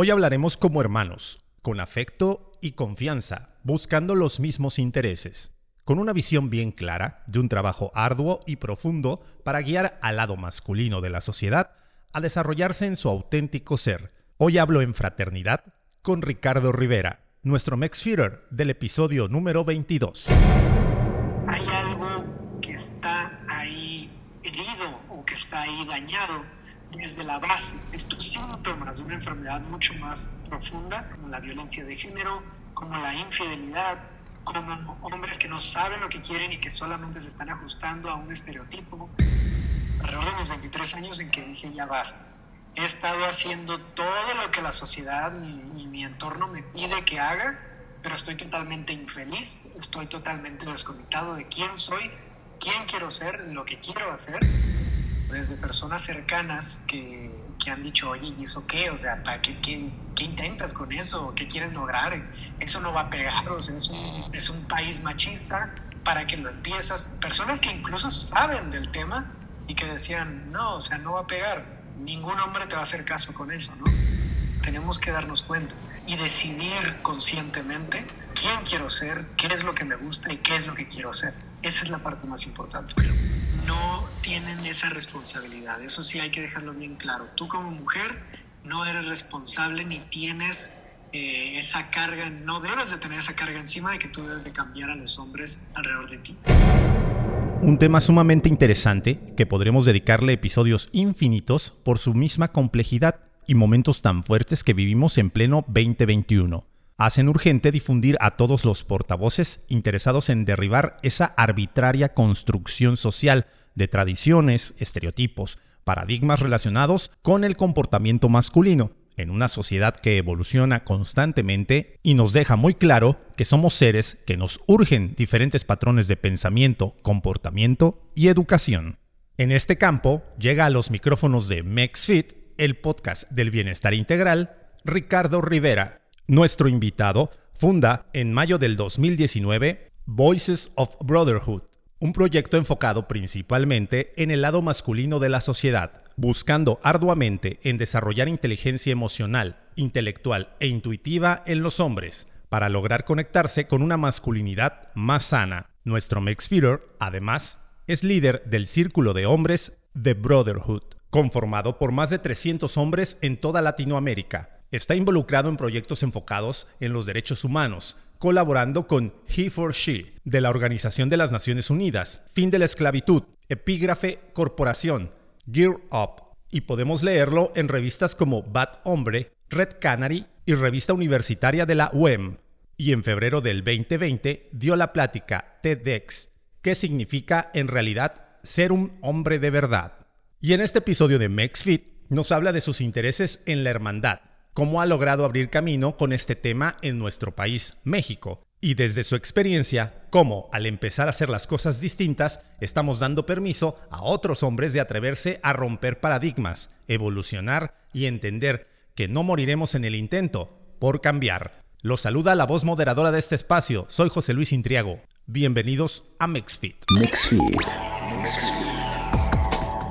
Hoy hablaremos como hermanos, con afecto y confianza, buscando los mismos intereses, con una visión bien clara de un trabajo arduo y profundo para guiar al lado masculino de la sociedad a desarrollarse en su auténtico ser. Hoy hablo en fraternidad con Ricardo Rivera, nuestro Mex del episodio número 22. Hay algo que está ahí herido o que está ahí dañado desde la base estos síntomas de una enfermedad mucho más profunda, como la violencia de género, como la infidelidad, como hombres que no saben lo que quieren y que solamente se están ajustando a un estereotipo. Alrededor de mis 23 años en que dije ya basta. He estado haciendo todo lo que la sociedad y, y mi entorno me pide que haga, pero estoy totalmente infeliz, estoy totalmente desconectado de quién soy, quién quiero ser, lo que quiero hacer desde personas cercanas que, que han dicho, oye, ¿y eso qué? O sea, ¿para qué, qué, qué, intentas con eso? ¿Qué quieres lograr? Eso no va a pegar, o sea, es un, es un país machista, ¿para que lo empiezas? Personas que incluso saben del tema y que decían, no, o sea, no va a pegar, ningún hombre te va a hacer caso con eso, ¿no? Tenemos que darnos cuenta y decidir conscientemente quién quiero ser, qué es lo que me gusta y qué es lo que quiero hacer. Esa es la parte más importante, no tienen esa responsabilidad. Eso sí hay que dejarlo bien claro. Tú como mujer no eres responsable ni tienes eh, esa carga, no debes de tener esa carga encima de que tú debes de cambiar a los hombres alrededor de ti. Un tema sumamente interesante que podremos dedicarle episodios infinitos por su misma complejidad y momentos tan fuertes que vivimos en pleno 2021 hacen urgente difundir a todos los portavoces interesados en derribar esa arbitraria construcción social de tradiciones, estereotipos, paradigmas relacionados con el comportamiento masculino, en una sociedad que evoluciona constantemente y nos deja muy claro que somos seres que nos urgen diferentes patrones de pensamiento, comportamiento y educación. En este campo llega a los micrófonos de MexFit, el podcast del bienestar integral, Ricardo Rivera. Nuestro invitado funda en mayo del 2019 Voices of Brotherhood, un proyecto enfocado principalmente en el lado masculino de la sociedad, buscando arduamente en desarrollar inteligencia emocional, intelectual e intuitiva en los hombres, para lograr conectarse con una masculinidad más sana. Nuestro Max además, es líder del círculo de hombres The Brotherhood, conformado por más de 300 hombres en toda Latinoamérica. Está involucrado en proyectos enfocados en los derechos humanos, colaborando con He for She de la Organización de las Naciones Unidas, Fin de la Esclavitud, Epígrafe Corporación, Gear Up, y podemos leerlo en revistas como Bad Hombre, Red Canary y Revista Universitaria de la UEM. Y en febrero del 2020 dio la plática TEDx, que significa en realidad ser un hombre de verdad. Y en este episodio de MexFit nos habla de sus intereses en la hermandad, cómo ha logrado abrir camino con este tema en nuestro país, México, y desde su experiencia, cómo al empezar a hacer las cosas distintas, estamos dando permiso a otros hombres de atreverse a romper paradigmas, evolucionar y entender que no moriremos en el intento por cambiar. Los saluda la voz moderadora de este espacio, soy José Luis Intriago. Bienvenidos a MexFit. MexFit. MexFit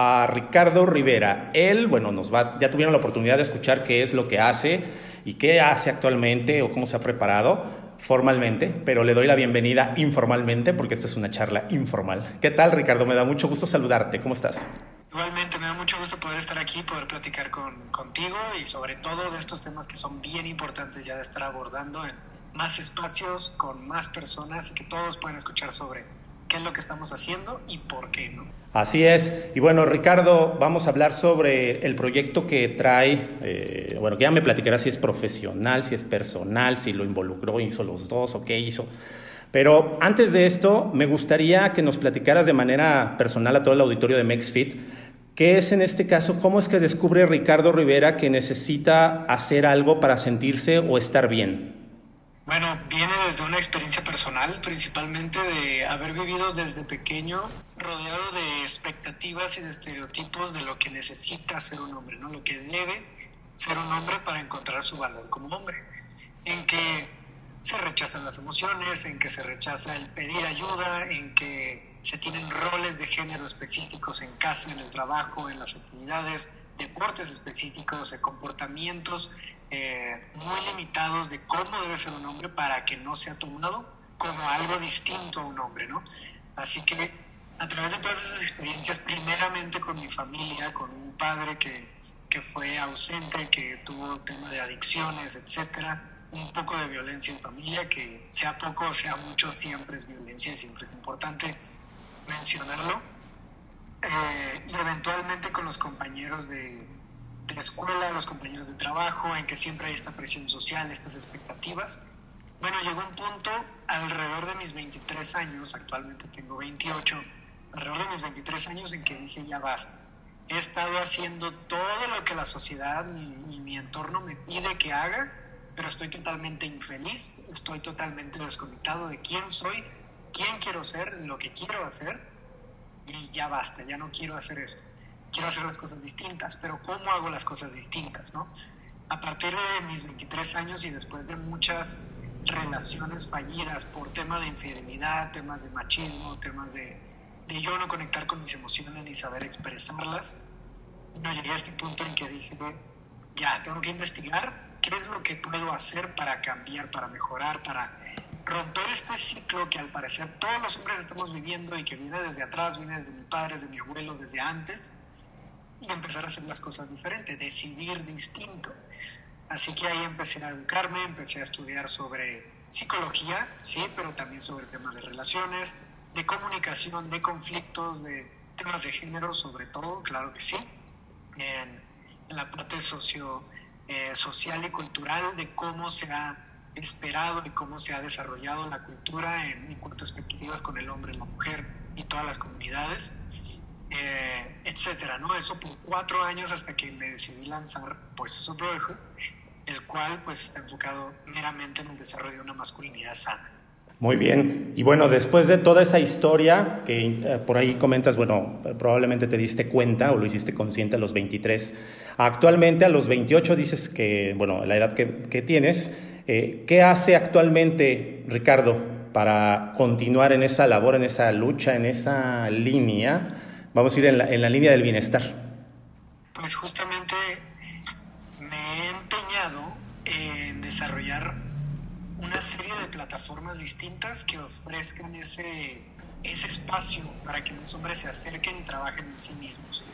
a Ricardo Rivera. Él, bueno, nos va, ya tuvieron la oportunidad de escuchar qué es lo que hace y qué hace actualmente o cómo se ha preparado formalmente, pero le doy la bienvenida informalmente porque esta es una charla informal. ¿Qué tal, Ricardo? Me da mucho gusto saludarte. ¿Cómo estás? Igualmente, me da mucho gusto poder estar aquí, poder platicar con, contigo y sobre todo de estos temas que son bien importantes ya de estar abordando en más espacios, con más personas y que todos puedan escuchar sobre qué es lo que estamos haciendo y por qué, ¿no? Así es. Y bueno, Ricardo, vamos a hablar sobre el proyecto que trae, eh, bueno, que ya me platicará si es profesional, si es personal, si lo involucró, hizo los dos o qué hizo. Pero antes de esto, me gustaría que nos platicaras de manera personal a todo el auditorio de MexFit ¿Qué es en este caso? ¿Cómo es que descubre Ricardo Rivera que necesita hacer algo para sentirse o estar bien? Bueno, viene desde una experiencia personal, principalmente de haber vivido desde pequeño rodeado de expectativas y de estereotipos de lo que necesita ser un hombre, ¿no? Lo que debe ser un hombre para encontrar su valor como hombre. En que se rechazan las emociones, en que se rechaza el pedir ayuda, en que se tienen roles de género específicos en casa, en el trabajo, en las actividades, deportes específicos, comportamientos eh, muy limitados de cómo debe ser un hombre para que no sea tomado como algo distinto a un hombre, ¿no? Así que a través de todas esas experiencias, primeramente con mi familia, con un padre que, que fue ausente, que tuvo tema de adicciones, etcétera, un poco de violencia en familia, que sea poco o sea mucho, siempre es violencia y siempre es importante mencionarlo. Eh, y eventualmente con los compañeros de, de la escuela, los compañeros de trabajo, en que siempre hay esta presión social, estas expectativas. Bueno, llegó un punto alrededor de mis 23 años, actualmente tengo 28, alrededor de mis 23 años en que dije ya basta. He estado haciendo todo lo que la sociedad y, mi entorno me pide que haga, pero estoy totalmente infeliz, estoy totalmente desconectado de quién soy, quién quiero ser, lo que quiero hacer, y ya basta, ya no quiero hacer esto quiero hacer las cosas distintas, pero ¿cómo hago las cosas distintas? ¿no? A partir de mis 23 años y después de muchas relaciones fallidas por tema de infidelidad, temas de machismo, temas de, de yo no conectar con mis emociones ni saber expresarlas, no llegué a este punto en que dije, ya, tengo que investigar qué es lo que puedo hacer para cambiar, para mejorar, para romper este ciclo que al parecer todos los hombres estamos viviendo y que viene desde atrás, viene desde mi padre, desde mi abuelo, desde antes, empezar a hacer las cosas diferentes, decidir distinto. Así que ahí empecé a educarme, empecé a estudiar sobre psicología, sí, pero también sobre temas de relaciones, de comunicación, de conflictos, de temas de género, sobre todo, claro que sí, en, la parte socio, eh, social y cultural de cómo se ha esperado y cómo se ha desarrollado la cultura en, en cuanto a expectativas con el hombre, la mujer y todas las comunidades eh, etcétera, ¿no? Eso por cuatro años hasta que me decidí lanzar Voices of Brotherhood, el cual pues está enfocado meramente en el desarrollo de una masculinidad sana. Muy bien. Y bueno, después de toda esa historia que eh, por ahí comentas, bueno, probablemente te diste cuenta o lo hiciste consciente a los 23. Actualmente a los 28 dices que, bueno, la edad que, que tienes, eh, ¿qué hace actualmente Ricardo para continuar en esa labor, en esa lucha, en esa línea? Vamos a ir en la, en la línea del bienestar. Pues justamente me he empeñado en desarrollar una serie de plataformas distintas que ofrezcan ese, ese espacio para que los hombres se acerquen y trabajen en sí mismos.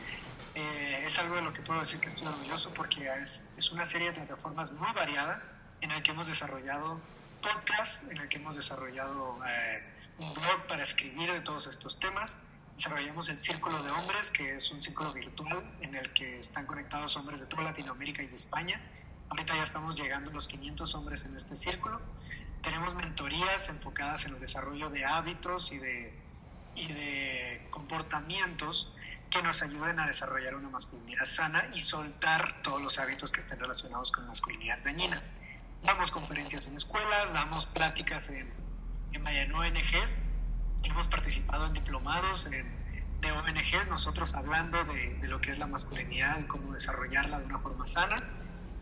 Eh, es algo de lo que puedo decir que estoy orgulloso porque es, es una serie de plataformas muy variada en la que hemos desarrollado podcasts, en la que hemos desarrollado eh, un blog para escribir de todos estos temas, desarrollamos el Círculo de Hombres, que es un círculo virtual en el que están conectados hombres de toda Latinoamérica y de España. Ahorita ya estamos llegando a los 500 hombres en este círculo. Tenemos mentorías enfocadas en el desarrollo de hábitos y de, y de comportamientos que nos ayuden a desarrollar una masculinidad sana y soltar todos los hábitos que estén relacionados con masculinidades dañinas. Damos conferencias en escuelas, damos pláticas en, en ONGs hemos participado en diplomados de ONGs, nosotros hablando de, de, lo que es la masculinidad y cómo desarrollarla de una forma sana.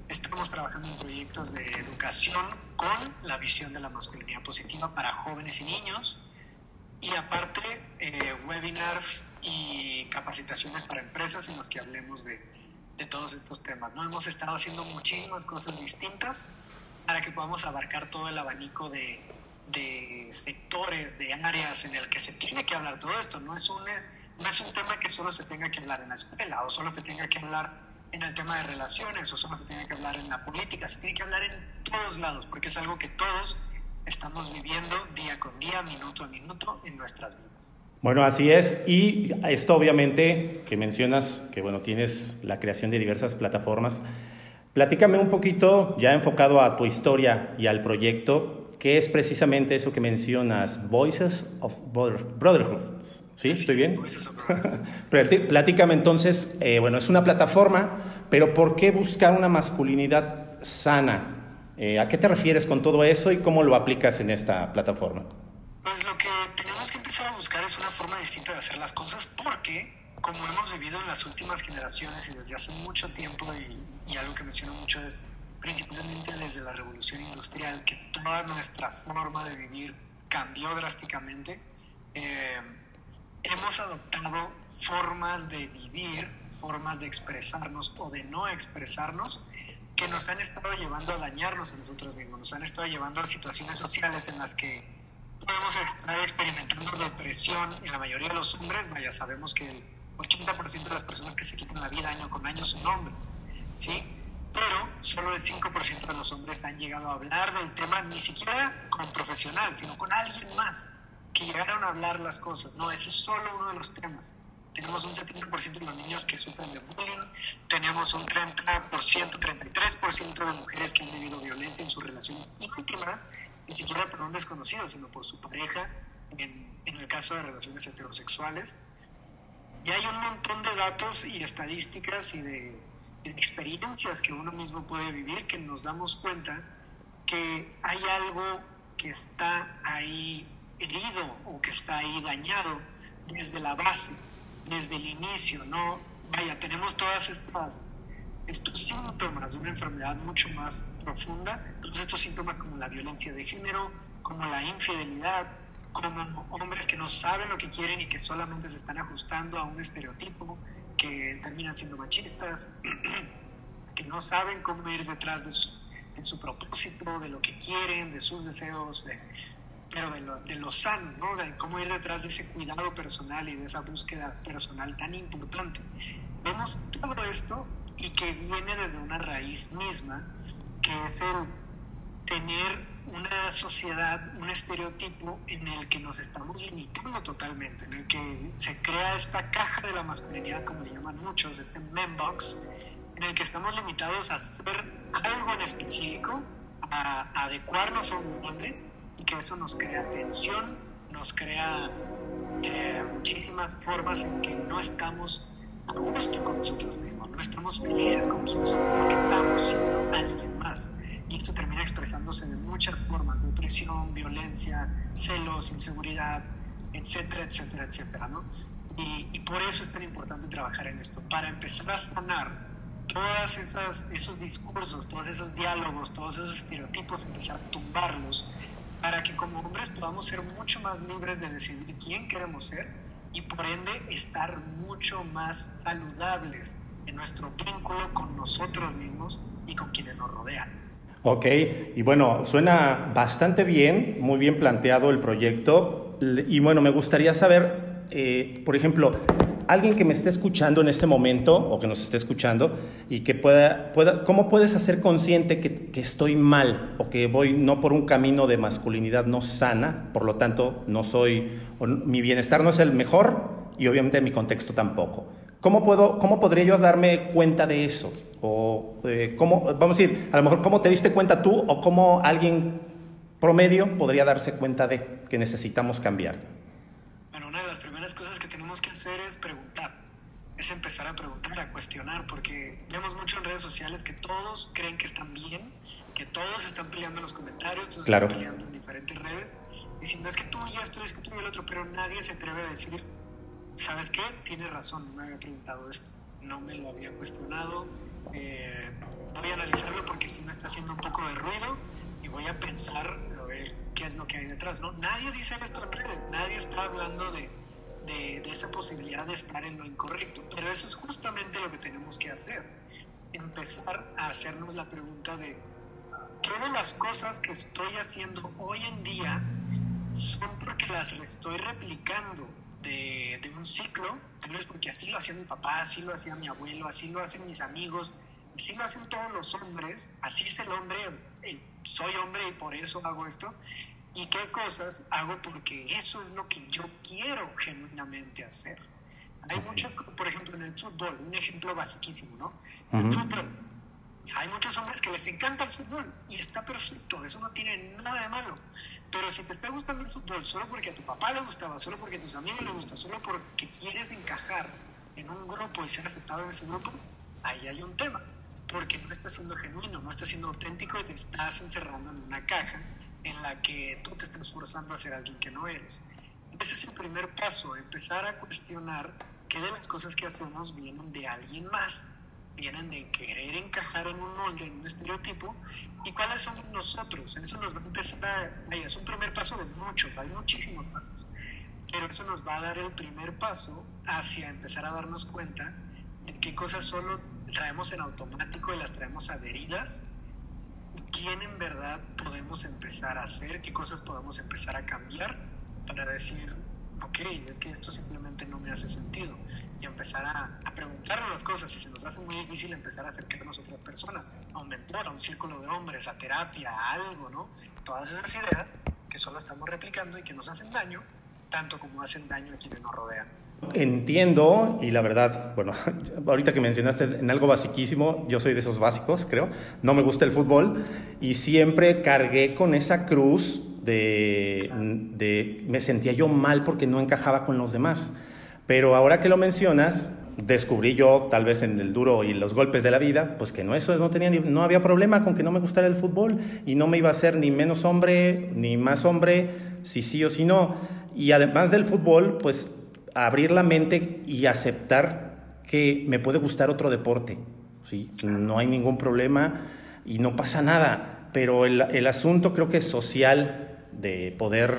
Estamos trabajando en proyectos de educación con la visión de la masculinidad positiva para jóvenes y niños. Y aparte, eh, webinars y capacitaciones para empresas en los que hablemos de, de todos estos temas. ¿no? Hemos estado haciendo muchísimas cosas distintas para que podamos abarcar todo el abanico de, de sectores, de áreas en el que se tiene que hablar todo esto. No es, un, no es un tema que solo se tenga que hablar en la escuela o solo se tenga que hablar en el tema de relaciones o solo se tiene que hablar en la política. Se tiene que hablar en todos lados porque es algo que todos estamos viviendo día con día, minuto a minuto en nuestras vidas. Bueno, así es. Y esto obviamente que mencionas que bueno, tienes la creación de diversas plataformas. Platícame un poquito, ya enfocado a tu historia y al proyecto, que es precisamente eso que mencionas, Voices of Brotherhood. ¿Sí? ¿Estoy bien? Platícame entonces, eh, bueno, es una plataforma, pero ¿por qué buscar una masculinidad sana? Eh, ¿A qué te refieres con todo eso y cómo lo aplicas en esta plataforma? Pues lo que tenemos que empezar a buscar es una forma distinta de hacer las cosas porque, como hemos vivido en las últimas generaciones y desde hace mucho tiempo, y, y algo que menciono mucho es principalmente desde la revolución industrial, que toda nuestra forma de vivir cambió drásticamente, eh, hemos adoptado formas de vivir, formas de expresarnos o de no expresarnos que nos han estado llevando a dañarnos a nosotros mismos, nos han estado llevando a situaciones sociales en las que podemos estar experimentando depresión en la mayoría de los hombres, vaya, sabemos que el 80% de las personas que se quitan la vida año con año son hombres, ¿sí? Pero solo el 5% de los hombres han llegado a hablar del tema, ni siquiera con profesional, sino con alguien más, que llegaron a hablar las cosas. No, ese es solo uno de los temas. Tenemos un 70% de los niños que sufren de bullying, tenemos un 30%, 33% de mujeres que han vivido violencia en sus relaciones íntimas, ni siquiera por un desconocido, sino por su pareja, en, en el caso de relaciones heterosexuales. Y hay un montón de datos y estadísticas y de experiencias que uno mismo puede vivir que nos damos cuenta que hay algo que está ahí herido o que está ahí dañado desde la base, desde el inicio, ¿no? Vaya, tenemos todas estas estos síntomas de una enfermedad mucho más profunda, todos estos síntomas como la violencia de género, como la infidelidad, como hombres que no saben lo que quieren y que solamente se están ajustando a un estereotipo, que terminan siendo machistas, que no saben cómo ir detrás de su, propósito, de lo que quieren, de sus deseos, pero de lo, de lo sano, ¿no? de cómo ir detrás de ese cuidado personal y de esa búsqueda personal tan importante. Vemos todo esto y que viene desde una raíz misma, que es el tener una sociedad, un estereotipo en el que nos estamos limitando totalmente, en el que se crea esta caja de la masculinidad, como le llaman muchos, este membox, en el que estamos limitados a hacer algo en específico, a, adecuarnos a un hombre, y que eso nos crea tensión, nos crea eh, muchísimas formas en que no estamos a gusto con nosotros mismos, no estamos felices con quien somos, porque estamos siendo alguien muchas formas, depresión, violencia, celos, inseguridad, etcétera, etcétera, etcétera, ¿no? Y, y, por eso es tan importante trabajar en esto, para empezar a sanar todos esos discursos, todos esos diálogos, todos esos estereotipos, empezar a tumbarlos, para que como hombres podamos ser mucho más libres de decidir quién queremos ser y por ende estar mucho más saludables en nuestro vínculo con nosotros mismos y con quienes nos rodean. Ok, y bueno, suena bastante bien, muy bien planteado el proyecto. Y bueno, me gustaría saber, eh, por ejemplo, alguien que me esté escuchando en este momento o que nos esté escuchando y que pueda, pueda ¿cómo puedes hacer consciente que, que, estoy mal o que voy no por un camino de masculinidad no sana, por lo tanto no soy, mi bienestar no es el mejor y obviamente mi contexto tampoco? ¿Cómo, puedo, ¿Cómo podría yo darme cuenta de eso? O eh, cómo, vamos a decir, a lo mejor cómo te diste cuenta tú o cómo alguien promedio podría darse cuenta de que necesitamos cambiar. Bueno, una de las primeras cosas que tenemos que hacer es preguntar, es empezar a preguntar, a cuestionar, porque vemos mucho en redes sociales que todos creen que están bien, que todos están peleando en los comentarios, todos están peleando en diferentes redes, diciendo es que tú y esto, es que tú y el otro, pero nadie se atreve a decir, ¿sabes qué? Tienes razón, no me había preguntado esto, no me lo había cuestionado, eh, voy a analizarlo porque sí me está haciendo un poco de ruido y voy a pensar a ver qué es lo que hay detrás. ¿no? Nadie dice en redes, nadie está hablando de, de, de esa posibilidad de estar en lo incorrecto, pero eso es justamente lo que tenemos que hacer, empezar a hacernos la pregunta de ¿qué de las cosas que estoy haciendo hoy en día son porque las estoy replicando de, de, un ciclo, tal vez porque así lo hacía mi papá, así lo hacía mi abuelo, así lo hacen mis amigos, así lo hacen todos los hombres, así es el hombre, soy hombre y por eso hago esto, y qué cosas hago porque eso es lo que yo quiero genuinamente hacer. Hay muchas, por ejemplo, en el fútbol, un ejemplo basiquísimo, ¿no? En el fútbol, Hay muchos hombres que les encanta el fútbol y está perfecto, eso no tiene nada de malo. Pero si te está gustando el fútbol solo porque a tu papá le gustaba, solo porque a tus amigos le gusta, solo porque quieres encajar en un grupo y ser aceptado en ese grupo, ahí hay un tema. Porque no estás siendo genuino, no estás siendo auténtico y te estás encerrando en una caja en la que tú te estás forzando a ser alguien que no eres. Ese es el primer paso, empezar a cuestionar qué de las cosas que hacemos vienen de alguien más vienen de querer encajar en un molde, en un estereotipo, y cuáles son nosotros. Eso nos va a empezar a, es un primer paso de muchos, hay muchísimos pasos, pero eso nos va a dar el primer paso hacia empezar a darnos cuenta de qué cosas solo traemos en automático y las traemos adheridas, quién en verdad podemos empezar a hacer, qué cosas podemos empezar a cambiar para decir, ok, es que esto simplemente no me hace sentido y empezar a, a preguntarnos las cosas y se nos hace muy difícil empezar a acercarnos a otras personas, a un mentor, a un círculo de hombres, a terapia, a algo, ¿no? Todas esas ideas que solo estamos replicando y que nos hacen daño, tanto como hacen daño a quienes nos rodean. Entiendo y la verdad, bueno, ahorita que mencionaste en algo basiquísimo, yo soy de esos básicos, creo, no me gusta el fútbol y siempre cargué con esa cruz de, de me sentía yo mal porque no encajaba con los demás. Pero ahora que lo mencionas, descubrí yo, tal vez en el duro y los golpes de la vida, pues que no, eso no, tenía no había problema con que no me gustara el fútbol y no me iba a hacer ni menos hombre ni más hombre, si sí o si no. Y además del fútbol, pues abrir la mente y aceptar que me puede gustar otro deporte. ¿sí? No hay ningún problema y no pasa nada. Pero el, el asunto creo que es social de poder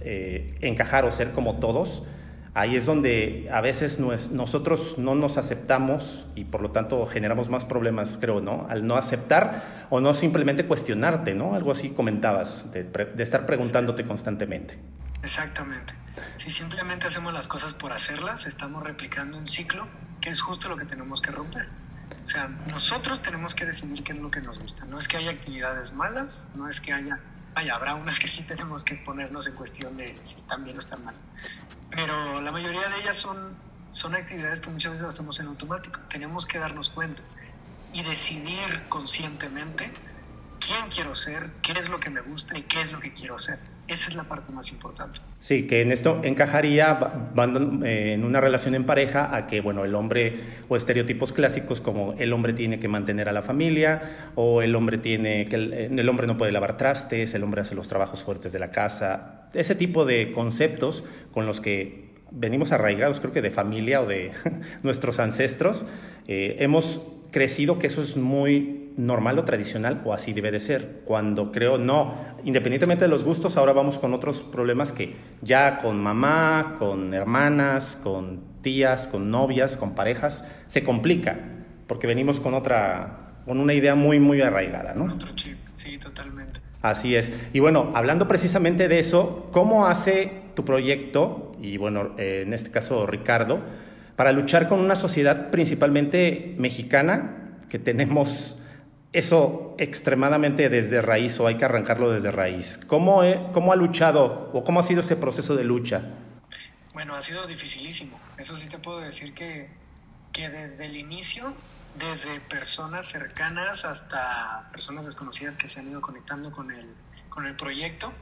eh, encajar o ser como todos Ahí es donde a veces nosotros no nos aceptamos y por lo tanto generamos más problemas, creo, ¿no? Al no aceptar o no simplemente cuestionarte, ¿no? Algo así comentabas, de, estar preguntándote constantemente. Exactamente. Si simplemente hacemos las cosas por hacerlas, estamos replicando un ciclo que es justo lo que tenemos que romper. O sea, nosotros tenemos que decidir qué es lo que nos gusta. No es que haya actividades malas, no es que haya, vaya, habrá unas que sí tenemos que ponernos en cuestión de si están bien o están mal pero la mayoría de ellas son, son actividades que muchas veces hacemos en automático. Tenemos que darnos cuenta y decidir conscientemente quién quiero ser, qué es lo que me gusta y qué es lo que quiero hacer. Esa es la parte más importante. Sí, que en esto encajaría eh, en una relación en pareja a que, bueno, el hombre o estereotipos clásicos como el hombre tiene que mantener a la familia o el hombre tiene que el hombre no puede lavar trastes, el hombre hace los trabajos fuertes de la casa, ese tipo de conceptos con los que venimos arraigados, creo que de familia o de nuestros ancestros, eh, hemos crecido que eso es muy normal o tradicional o así debe de ser. Cuando creo no, independientemente de los gustos, ahora vamos con otros problemas que ya con mamá, con hermanas, con tías, con novias, con parejas, se complica, porque venimos con otra, con una idea muy, muy arraigada, ¿no? Otro chip, sí, totalmente. Así es. Y bueno, hablando precisamente de eso, ¿cómo hace tu proyecto, y bueno, eh, en este caso Ricardo, para luchar con una sociedad principalmente mexicana, que tenemos eso extremadamente desde raíz o hay que arrancarlo desde raíz. ¿Cómo, ¿Cómo ha luchado o cómo ha sido ese proceso de lucha? Bueno, ha sido dificilísimo. Eso sí te puedo decir que, que desde el inicio, desde personas cercanas hasta personas desconocidas que se han ido conectando con el, con el proyecto,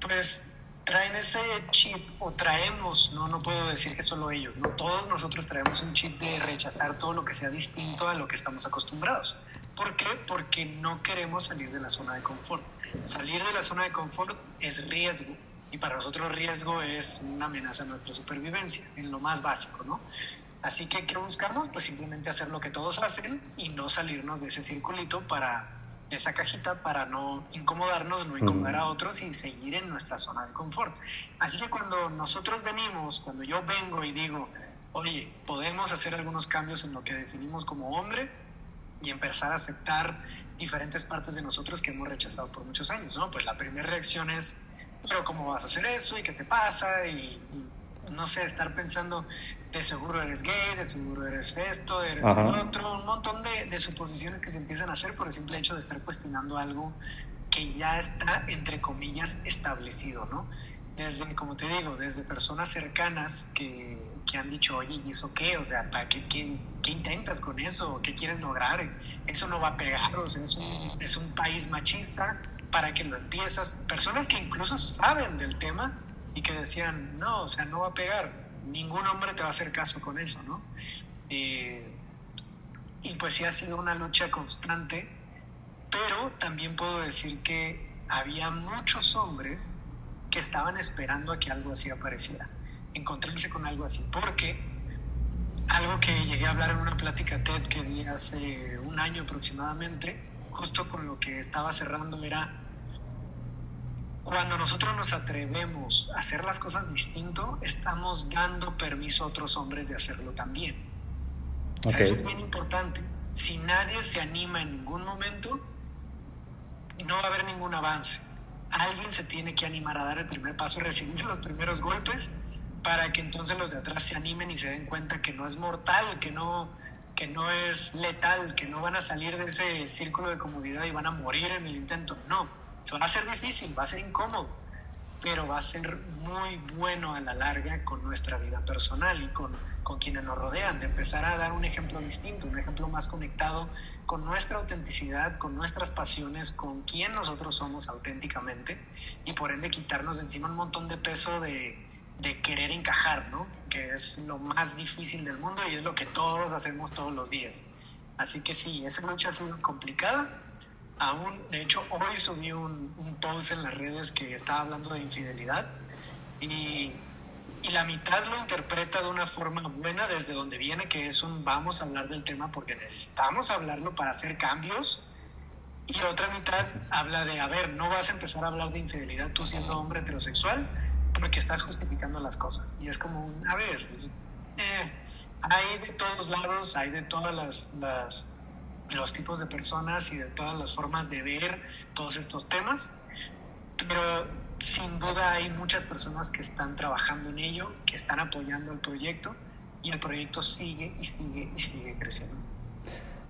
pues traen ese chip o traemos, no, no puedo decir que solo ellos, no todos nosotros traemos un chip de rechazar todo lo que sea distinto a lo que estamos acostumbrados. ¿Por qué? Porque no queremos salir de la zona de confort. Salir de la zona de confort es riesgo y para nosotros riesgo es una amenaza a nuestra supervivencia, en lo más básico, ¿no? Así que, ¿qué buscamos? Pues simplemente hacer lo que todos hacen y no salirnos de ese circulito para esa cajita para no incomodarnos, no incomodar a otros y seguir en nuestra zona de confort. Así que cuando nosotros venimos, cuando yo vengo y digo, oye, podemos hacer algunos cambios en lo que definimos como hombre y empezar a aceptar diferentes partes de nosotros que hemos rechazado por muchos años, ¿no? Pues la primera reacción es, pero ¿cómo vas a hacer eso? ¿Y qué te pasa? Y, no sé, estar pensando, de seguro eres gay, de seguro eres esto, eres otro, un montón de, de, suposiciones que se empiezan a hacer por el simple hecho de estar cuestionando algo que ya está, entre comillas, establecido, ¿no? Desde, como te digo, desde personas cercanas que, que han dicho, oye, ¿y eso qué? O sea, ¿para qué, qué, qué, intentas con eso? ¿Qué quieres lograr? Eso no va a pegar, o sea, es un, es un país machista, ¿para que lo empiezas? Personas que incluso saben del tema y que decían, no, o sea, no va a pegar, ningún hombre te va a hacer caso con eso, ¿no? Eh, y pues sí ha sido una lucha constante, pero también puedo decir que había muchos hombres que estaban esperando a que algo así apareciera, encontrarse con algo así, porque algo que llegué a hablar en una plática TED que di hace un año aproximadamente, justo con lo que estaba cerrando era cuando nosotros nos atrevemos a hacer las cosas distinto, estamos dando permiso a otros hombres de hacerlo también. eso es bien importante. Si nadie se anima en ningún momento, no va a haber ningún avance. Alguien se tiene que animar a dar el primer paso, recibir los primeros golpes, para que entonces los de atrás se animen y se den cuenta que no es mortal, que no, que no es letal, que no van a salir de ese círculo de comodidad y van a morir en el intento. No va a ser difícil, va a ser incómodo, pero va a ser muy bueno a la larga con nuestra vida personal y con, con quienes nos rodean, de empezar a dar un ejemplo distinto, un ejemplo más conectado con nuestra autenticidad, con nuestras pasiones, con quién nosotros somos auténticamente y por ende quitarnos de encima un montón de peso de, de querer encajar, ¿no? Que es lo más difícil del mundo y es lo que todos hacemos todos los días. Así que sí, esa noche ha sido complicada, aún, de hecho, hoy subí un, un, post en las redes que estaba hablando de infidelidad y, y, la mitad lo interpreta de una forma buena desde donde viene, que es un vamos a hablar del tema porque necesitamos hablarlo para hacer cambios. Y otra mitad habla de, a ver, no vas a empezar a hablar de infidelidad tú siendo hombre heterosexual porque estás justificando las cosas. Y es como, a ver, eh, hay de todos lados, hay de todas las los tipos de personas y de todas las formas de ver todos estos temas, pero sin duda hay muchas personas que están trabajando en ello, que están apoyando el proyecto y el proyecto sigue y sigue y sigue creciendo.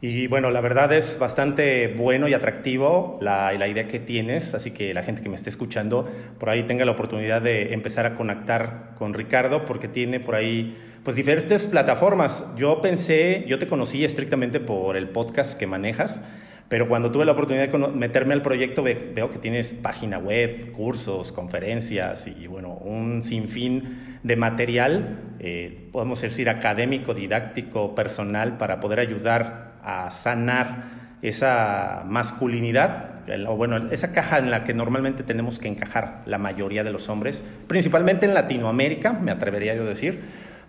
Y bueno, la verdad es bastante bueno y atractivo la, la, idea que tienes, así que la gente que me esté escuchando por ahí tenga la oportunidad de empezar a conectar con Ricardo porque tiene por ahí pues diferentes plataformas. Yo pensé, yo te conocí estrictamente por el podcast que manejas, pero cuando tuve la oportunidad de meterme al proyecto veo que tienes página web, cursos, conferencias y bueno, un sinfín de material, eh, podemos decir académico, didáctico, personal, para poder ayudar a sanar esa masculinidad, o bueno, esa caja en la que normalmente tenemos que encajar la mayoría de los hombres, principalmente en Latinoamérica, me atrevería yo a decir,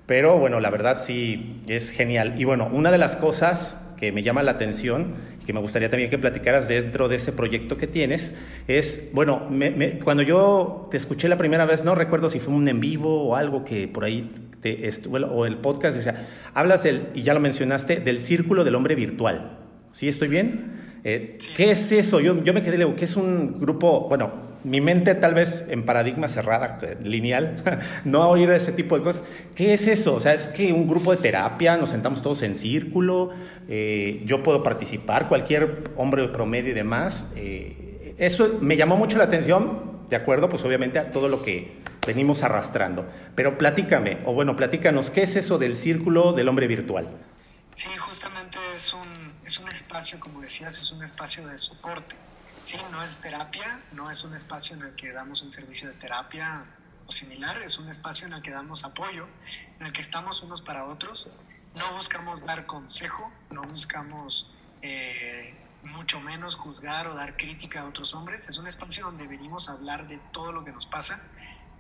pero bueno, la verdad sí es genial. Y bueno, una de las cosas que me llama la atención y que me gustaría también que platicaras dentro de ese proyecto que tienes es, bueno, cuando yo te escuché la primera vez, no recuerdo si fue un en vivo o algo que por ahí o el podcast, decía, hablas del, y ya lo mencionaste, del círculo del hombre virtual. ¿Sí estoy bien? Eh, ¿Qué es eso? Yo, yo me quedé, ¿qué es un grupo? Bueno, mi mente tal vez en paradigma cerrada, eh, lineal, no a oír ese tipo de cosas. ¿Qué es eso? O sea, es que un grupo de terapia, nos sentamos todos en círculo, eh, yo puedo participar, cualquier hombre promedio y demás. eso me llamó mucho la atención, de acuerdo, pues obviamente a todo lo que venimos arrastrando. Pero platícame, o bueno, platícanos, ¿qué es eso del círculo del hombre virtual? Sí, justamente es un, es un espacio, como decías, es un espacio de soporte. Sí, no es terapia, no es un espacio en el que damos un servicio de terapia o similar, es un espacio en el que damos apoyo, en el que estamos unos para otros. No buscamos dar consejo, no buscamos eh, mucho menos juzgar o dar crítica a otros hombres. Es un espacio donde venimos a hablar de todo lo que nos pasa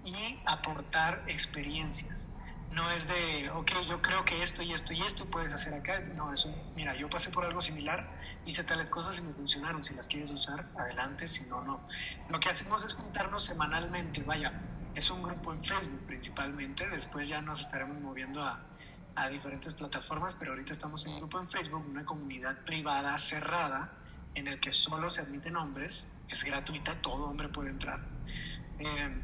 y aportar experiencias. No es de, ok, yo creo que esto y esto y esto puedes hacer acá. No, eso, mira, yo pasé por algo similar, hice tales cosas y me funcionaron. Si las quieres usar, adelante, si no, no. Lo que hacemos es juntarnos semanalmente, vaya, es un grupo en Facebook principalmente, después ya nos estaremos moviendo a, a diferentes plataformas, pero ahorita estamos en un grupo en Facebook, una comunidad privada cerrada en el que solo se admiten hombres, es gratuita, todo hombre puede entrar. Eh,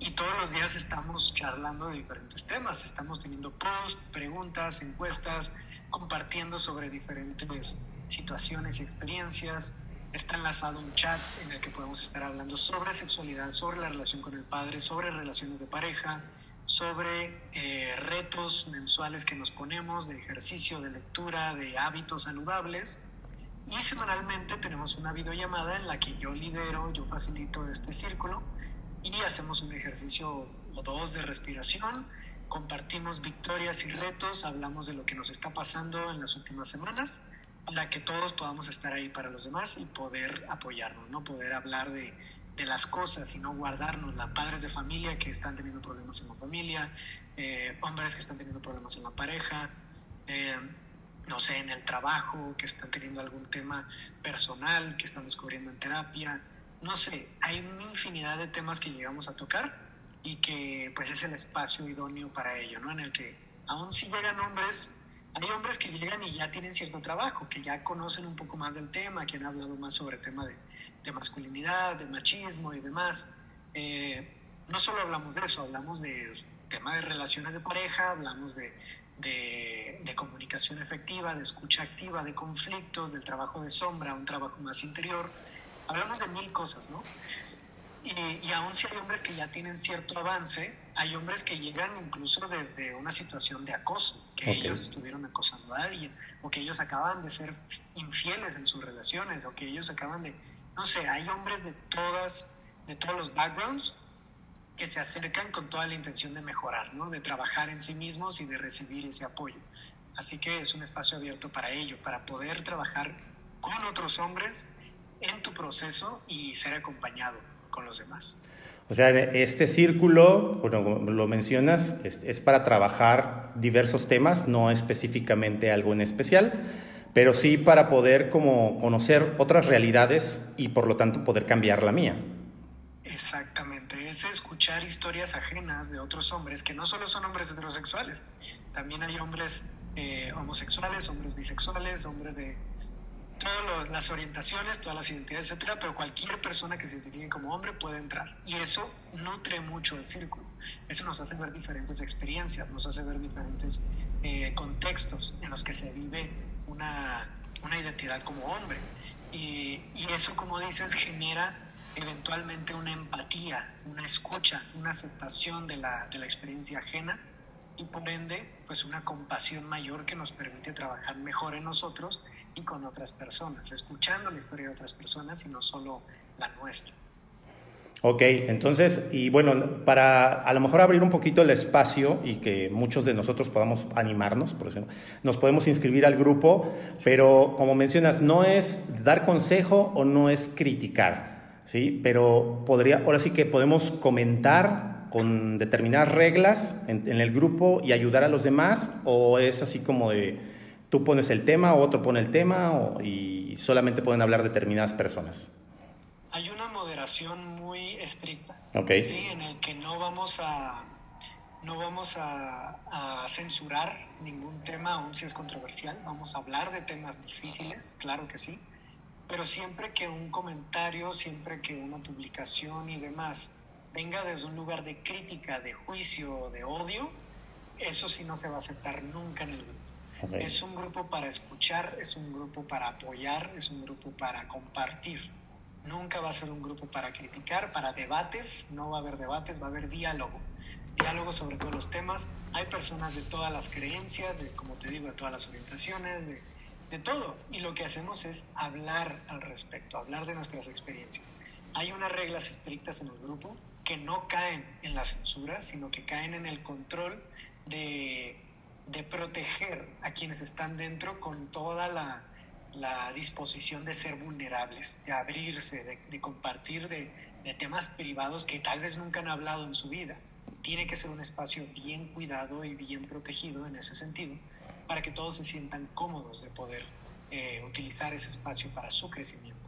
y todos los días estamos charlando de diferentes temas, estamos teniendo posts, preguntas, encuestas, compartiendo sobre diferentes situaciones y experiencias. Está enlazado un chat en el que podemos estar hablando sobre sexualidad, sobre la relación con el padre, sobre relaciones de pareja, sobre eh, retos mensuales que nos ponemos de ejercicio, de lectura, de hábitos saludables. Y semanalmente tenemos una videollamada en la que yo lidero, yo facilito este círculo y hacemos un ejercicio o dos de respiración, compartimos victorias y retos, hablamos de lo que nos está pasando en las últimas semanas, para que todos podamos estar ahí para los demás y poder apoyarnos, ¿no? Poder hablar de, de las cosas y no guardarnos. Las padres de familia que están teniendo problemas en la familia, eh, hombres que están teniendo problemas en la pareja, eh, no sé, en el trabajo, que están teniendo algún tema personal, que están descubriendo en terapia. No sé, hay una infinidad de temas que llegamos a tocar y que pues es el espacio idóneo para ello, ¿no? En el que aún si llegan hombres, hay hombres que llegan y ya tienen cierto trabajo, que ya conocen un poco más del tema, que han hablado más sobre el tema de de masculinidad, de machismo y demás. Eh, no solo hablamos de eso, hablamos de tema de relaciones de pareja, hablamos de, de, comunicación efectiva, de escucha activa, de conflictos, del trabajo de sombra, un trabajo más interior. Hablamos de mil cosas, ¿no? Y, y, aún si hay hombres que ya tienen cierto avance, hay hombres que llegan incluso desde una situación de acoso, que ellos estuvieron acosando a alguien, o que ellos acaban de ser infieles en sus relaciones, o que ellos acaban de no sé, hay hombres de todas, de todos los backgrounds que se acercan con toda la intención de mejorar, ¿no? de trabajar en sí mismos y de recibir ese apoyo. Así que es un espacio abierto para ello, para poder trabajar con otros hombres en tu proceso y ser acompañado con los demás. O sea, este círculo, como lo mencionas, es, es para trabajar diversos temas, no específicamente algo en especial pero sí para poder como conocer otras realidades y por lo tanto poder cambiar la mía. Exactamente, es escuchar historias ajenas de otros hombres que no solo son hombres heterosexuales, también hay hombres eh, homosexuales, hombres bisexuales, hombres de todas las orientaciones, todas las identidades, etcétera, pero cualquier persona que se identifique como hombre puede entrar. Y eso nutre mucho el círculo. Eso nos hace ver diferentes experiencias, nos hace ver diferentes eh, contextos en los que se vive una, una identidad como hombre. Y, y, eso, como dices, genera eventualmente una empatía, una escucha, una aceptación de la, de la experiencia ajena y por ende, pues una compasión mayor que nos permite trabajar mejor en nosotros con otras personas, escuchando la historia de otras personas y no solo la nuestra. Ok, entonces, y bueno, para a lo mejor abrir un poquito el espacio y que muchos de nosotros podamos animarnos, por ejemplo, nos podemos inscribir al grupo, pero como mencionas, no es dar consejo o no es criticar, ¿sí? Pero podría, ahora sí que podemos comentar con determinadas reglas en, en el grupo y ayudar a los demás, o es así como de tú pones el tema, otro pone el tema, o, y solamente pueden hablar determinadas personas. Hay una moderación muy estricta, okay. ¿sí? en el que no vamos a no vamos a, a, censurar ningún tema, aun si es controversial. Vamos a hablar de temas difíciles, claro que sí, pero siempre que un comentario, siempre que una publicación y demás venga desde un lugar de crítica, de juicio, de odio, eso sí no se va a aceptar nunca en el grupo. Es un grupo para escuchar, es un grupo para apoyar, es un grupo para compartir. Nunca va a ser un grupo para criticar, para debates, no va a haber debates, va a haber diálogo. Diálogo sobre todos los temas. Hay personas de todas las creencias, de, como te digo, de todas las orientaciones, de, de todo. Y lo que hacemos es hablar al respecto, hablar de nuestras experiencias. Hay unas reglas estrictas en el grupo que no caen en la censura, sino que caen en el control de, de proteger a quienes están dentro con toda la, disposición de ser vulnerables, de abrirse, de, compartir de, de, temas privados que tal vez nunca han hablado en su vida. Tiene que ser un espacio bien cuidado y bien protegido en ese sentido, para que todos se sientan cómodos de poder eh, utilizar ese espacio para su crecimiento.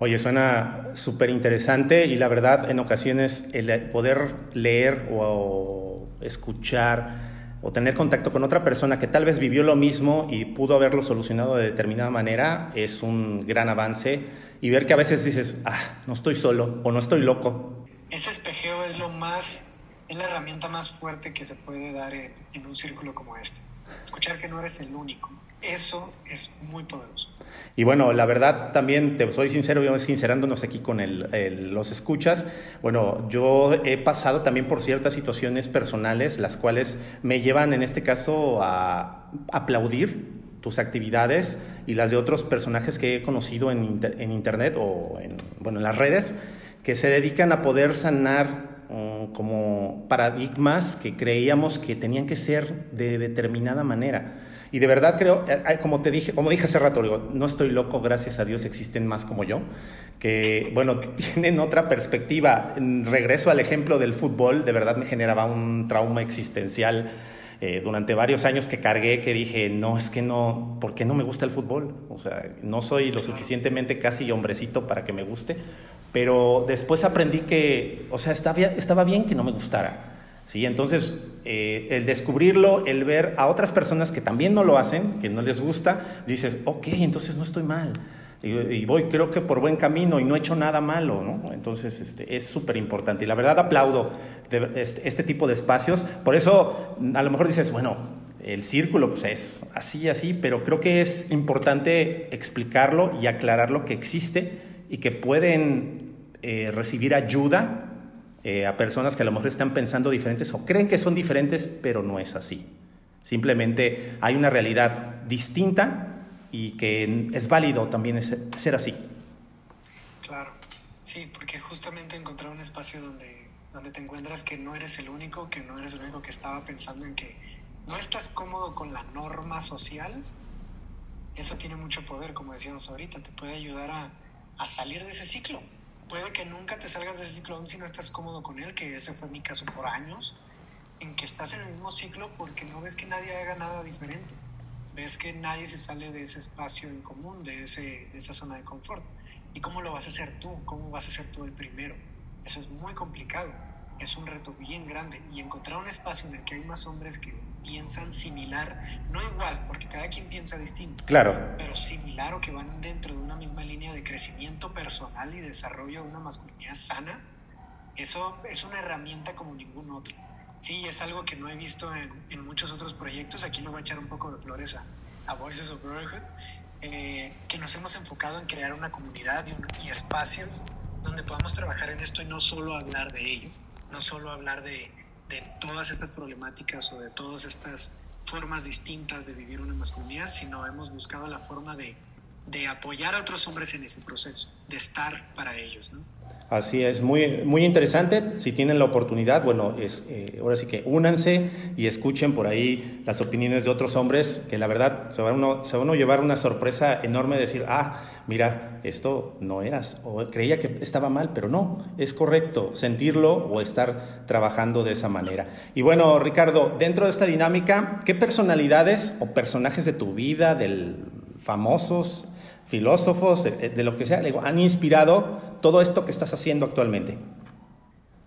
Oye, suena súper interesante y la verdad en ocasiones el poder leer o escuchar o tener contacto con otra persona que tal vez vivió lo mismo y pudo haberlo solucionado de determinada manera es un gran avance y ver que a veces dices, ah, no estoy solo o no estoy loco. Ese espejeo es lo más, es la herramienta más fuerte que se puede dar en, en un círculo como este. Escuchar que no eres el único. Eso es muy poderoso. Y bueno, la verdad también te soy sincero, yo sincerándonos aquí con el, los escuchas. Bueno, yo he pasado también por ciertas situaciones personales, las cuales me llevan en este caso a aplaudir tus actividades y las de otros personajes que he conocido en, en internet o en, bueno, en las redes que se dedican a poder sanar mm, como paradigmas que creíamos que tenían que ser de determinada manera. Y de verdad creo, eh, eh, como te dije, como dije hace rato, digo, no estoy loco, gracias a Dios existen más como yo, que bueno, tienen otra perspectiva. Regreso al ejemplo del fútbol, de verdad me generaba un trauma existencial eh, durante varios años que cargué, que dije, no, es que no, ¿por qué no me gusta el fútbol? O sea, no soy lo suficientemente casi hombrecito para que me guste, pero después aprendí que, o sea, estaba, estaba bien que no me gustara. ¿Sí? Entonces, eh, el descubrirlo, el ver a otras personas que también no lo hacen, que no les gusta, dices, ok, entonces no estoy mal. Y, voy, creo que por buen camino y no he hecho nada malo, ¿no? Entonces, este, es súper importante. Y la verdad aplaudo este, este, tipo de espacios. Por eso, a lo mejor dices, bueno, el círculo pues es así, así, pero creo que es importante explicarlo y aclararlo que existe y que pueden eh, recibir ayuda eh, a personas que a lo mejor están pensando diferentes o creen que son diferentes, pero no es así. Simplemente hay una realidad distinta y que es válido también ser así. Claro, sí, porque justamente encontrar un espacio donde, donde te encuentras que no eres el único, que no eres el único que estaba pensando en que no estás cómodo con la norma social, eso tiene mucho poder, como decíamos ahorita, te puede ayudar a, a salir de ese ciclo puede que nunca te salgas de ese ciclo si no estás cómodo con él, que ese fue mi caso por años, en que estás en el mismo ciclo porque no ves que nadie haga nada diferente, ves que nadie se sale de ese espacio en común, de, ese, de esa zona de confort. ¿Y cómo lo vas a hacer tú? ¿Cómo vas a ser tú el primero? Eso es muy complicado, es un reto bien grande y encontrar un espacio en el que hay más hombres que piensan similar, no igual, porque cada quien piensa distinto. Claro. Pero similar o que van dentro de una misma línea de crecimiento personal y desarrollo de una masculinidad sana, eso es una herramienta como ningún otro. Sí, es algo que no he visto en, muchos otros proyectos. Aquí me voy a echar un poco de flores a, Voices of Brotherhood, eh, que nos hemos enfocado en crear una comunidad y, y espacios donde podamos trabajar en esto y no solo hablar de ello, no solo hablar de, de todas estas problemáticas o de todas estas formas distintas de vivir una masculinidad, sino hemos buscado la forma de, de apoyar a otros hombres en ese proceso, de estar para ellos. ¿no? Así es, muy, muy interesante. Si tienen la oportunidad, bueno, es, eh, ahora sí que únanse y escuchen por ahí las opiniones de otros hombres, que la verdad se va, uno, se va a llevar una sorpresa enorme de decir, ah, mira, esto no eras, o creía que estaba mal, pero no, es correcto sentirlo o estar trabajando de esa manera. Y bueno, Ricardo, dentro de esta dinámica, ¿qué personalidades o personajes de tu vida, del famosos, filósofos, de, lo que sea, han inspirado todo esto que estás haciendo actualmente?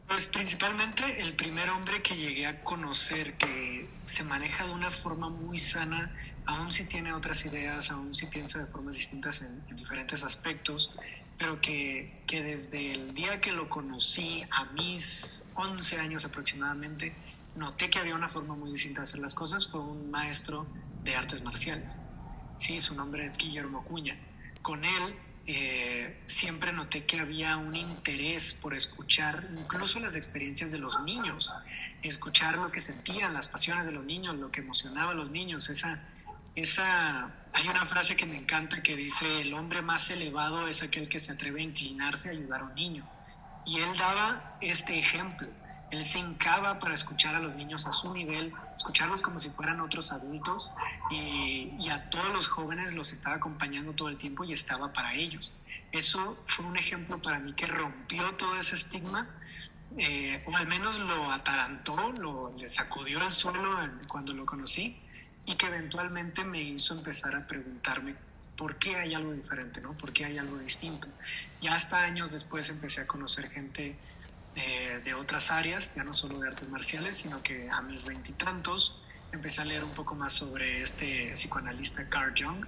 Pues principalmente el primer hombre que llegué a conocer que se maneja de una forma muy sana, aún si tiene otras ideas, aún si piensa de formas distintas en, diferentes aspectos, pero que, que, desde el día que lo conocí, a mis 11 años aproximadamente, noté que había una forma muy distinta de hacer las cosas, fue un maestro de artes marciales. Sí, su nombre es Guillermo Cuña con él eh, siempre noté que había un interés por escuchar incluso las experiencias de los niños, escuchar lo que sentían, las pasiones de los niños, lo que emocionaba a los niños. Esa, esa, hay una frase que me encanta que dice, el hombre más elevado es aquel que se atreve a inclinarse a ayudar a un niño. Y él daba este ejemplo él se hincaba para escuchar a los niños a su nivel, escucharlos como si fueran otros adultos y, a todos los jóvenes los estaba acompañando todo el tiempo y estaba para ellos. Eso fue un ejemplo para mí que rompió todo ese estigma, eh, o al menos lo atarantó, lo, le sacudió al suelo cuando lo conocí y que eventualmente me hizo empezar a preguntarme por qué hay algo diferente, ¿no? ¿Por qué hay algo distinto? Ya hasta años después empecé a conocer gente eh, de otras áreas, ya no solo de artes marciales, sino que a mis veintitantos empecé a leer un poco más sobre este psicoanalista Carl Jung.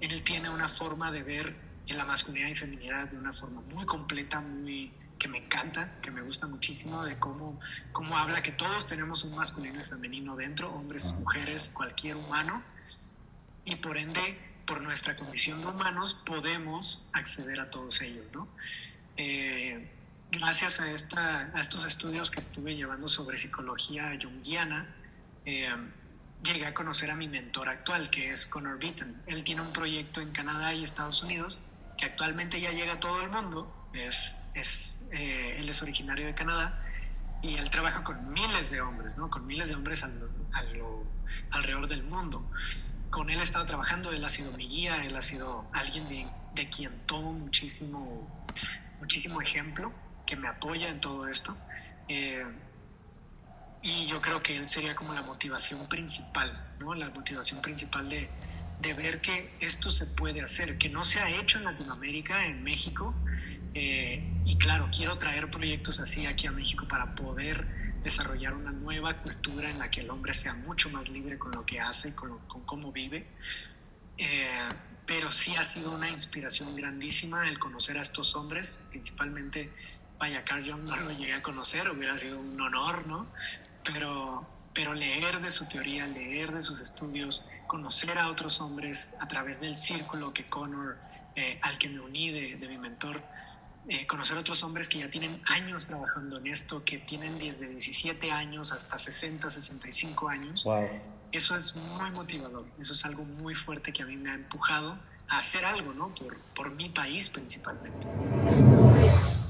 Él tiene una forma de ver en la masculinidad y feminidad de una forma muy completa, muy que me encanta, que me gusta muchísimo, de cómo, cómo habla que todos tenemos un masculino y femenino dentro, hombres, mujeres, cualquier humano. y por ende, por nuestra condición de humanos, podemos acceder a todos ellos, ¿no? Eh, gracias a, estos estudios que estuve llevando sobre psicología junguiana, eh, llegué a conocer a mi mentor actual, que es Connor Beaton. Él tiene un proyecto en Canadá y Estados Unidos que actualmente ya llega a todo el mundo. Es, es, eh, él es originario de Canadá y él trabaja con miles de hombres, ¿no? con miles de hombres alrededor del mundo. Con él he estado trabajando, él ha sido mi guía, él ha sido alguien de, de quien tomo muchísimo, muchísimo ejemplo, que me apoya en todo esto. Eh, y yo creo que él sería como la motivación principal, ¿no? La motivación principal de, de ver que esto se puede hacer, que no se ha hecho en Latinoamérica, en México. Eh, y claro, quiero traer proyectos así aquí a México para poder desarrollar una nueva cultura en la que el hombre sea mucho más libre con lo que hace, con, con cómo vive. Eh, pero sí ha sido una inspiración grandísima el conocer a estos hombres, principalmente, vaya, Carl Jung no lo llegué a conocer, hubiera sido un honor, ¿no? Pero, pero leer de su teoría, leer de sus estudios, conocer a otros hombres a través del círculo que Connor, eh, al que me uní de, de mi mentor, eh, conocer a otros hombres que ya tienen años trabajando en esto, que tienen desde 17 años hasta 60, 65 años. Eso es muy motivador, eso es algo muy fuerte que a mí me ha empujado a hacer algo, ¿no? Por, por mi país principalmente.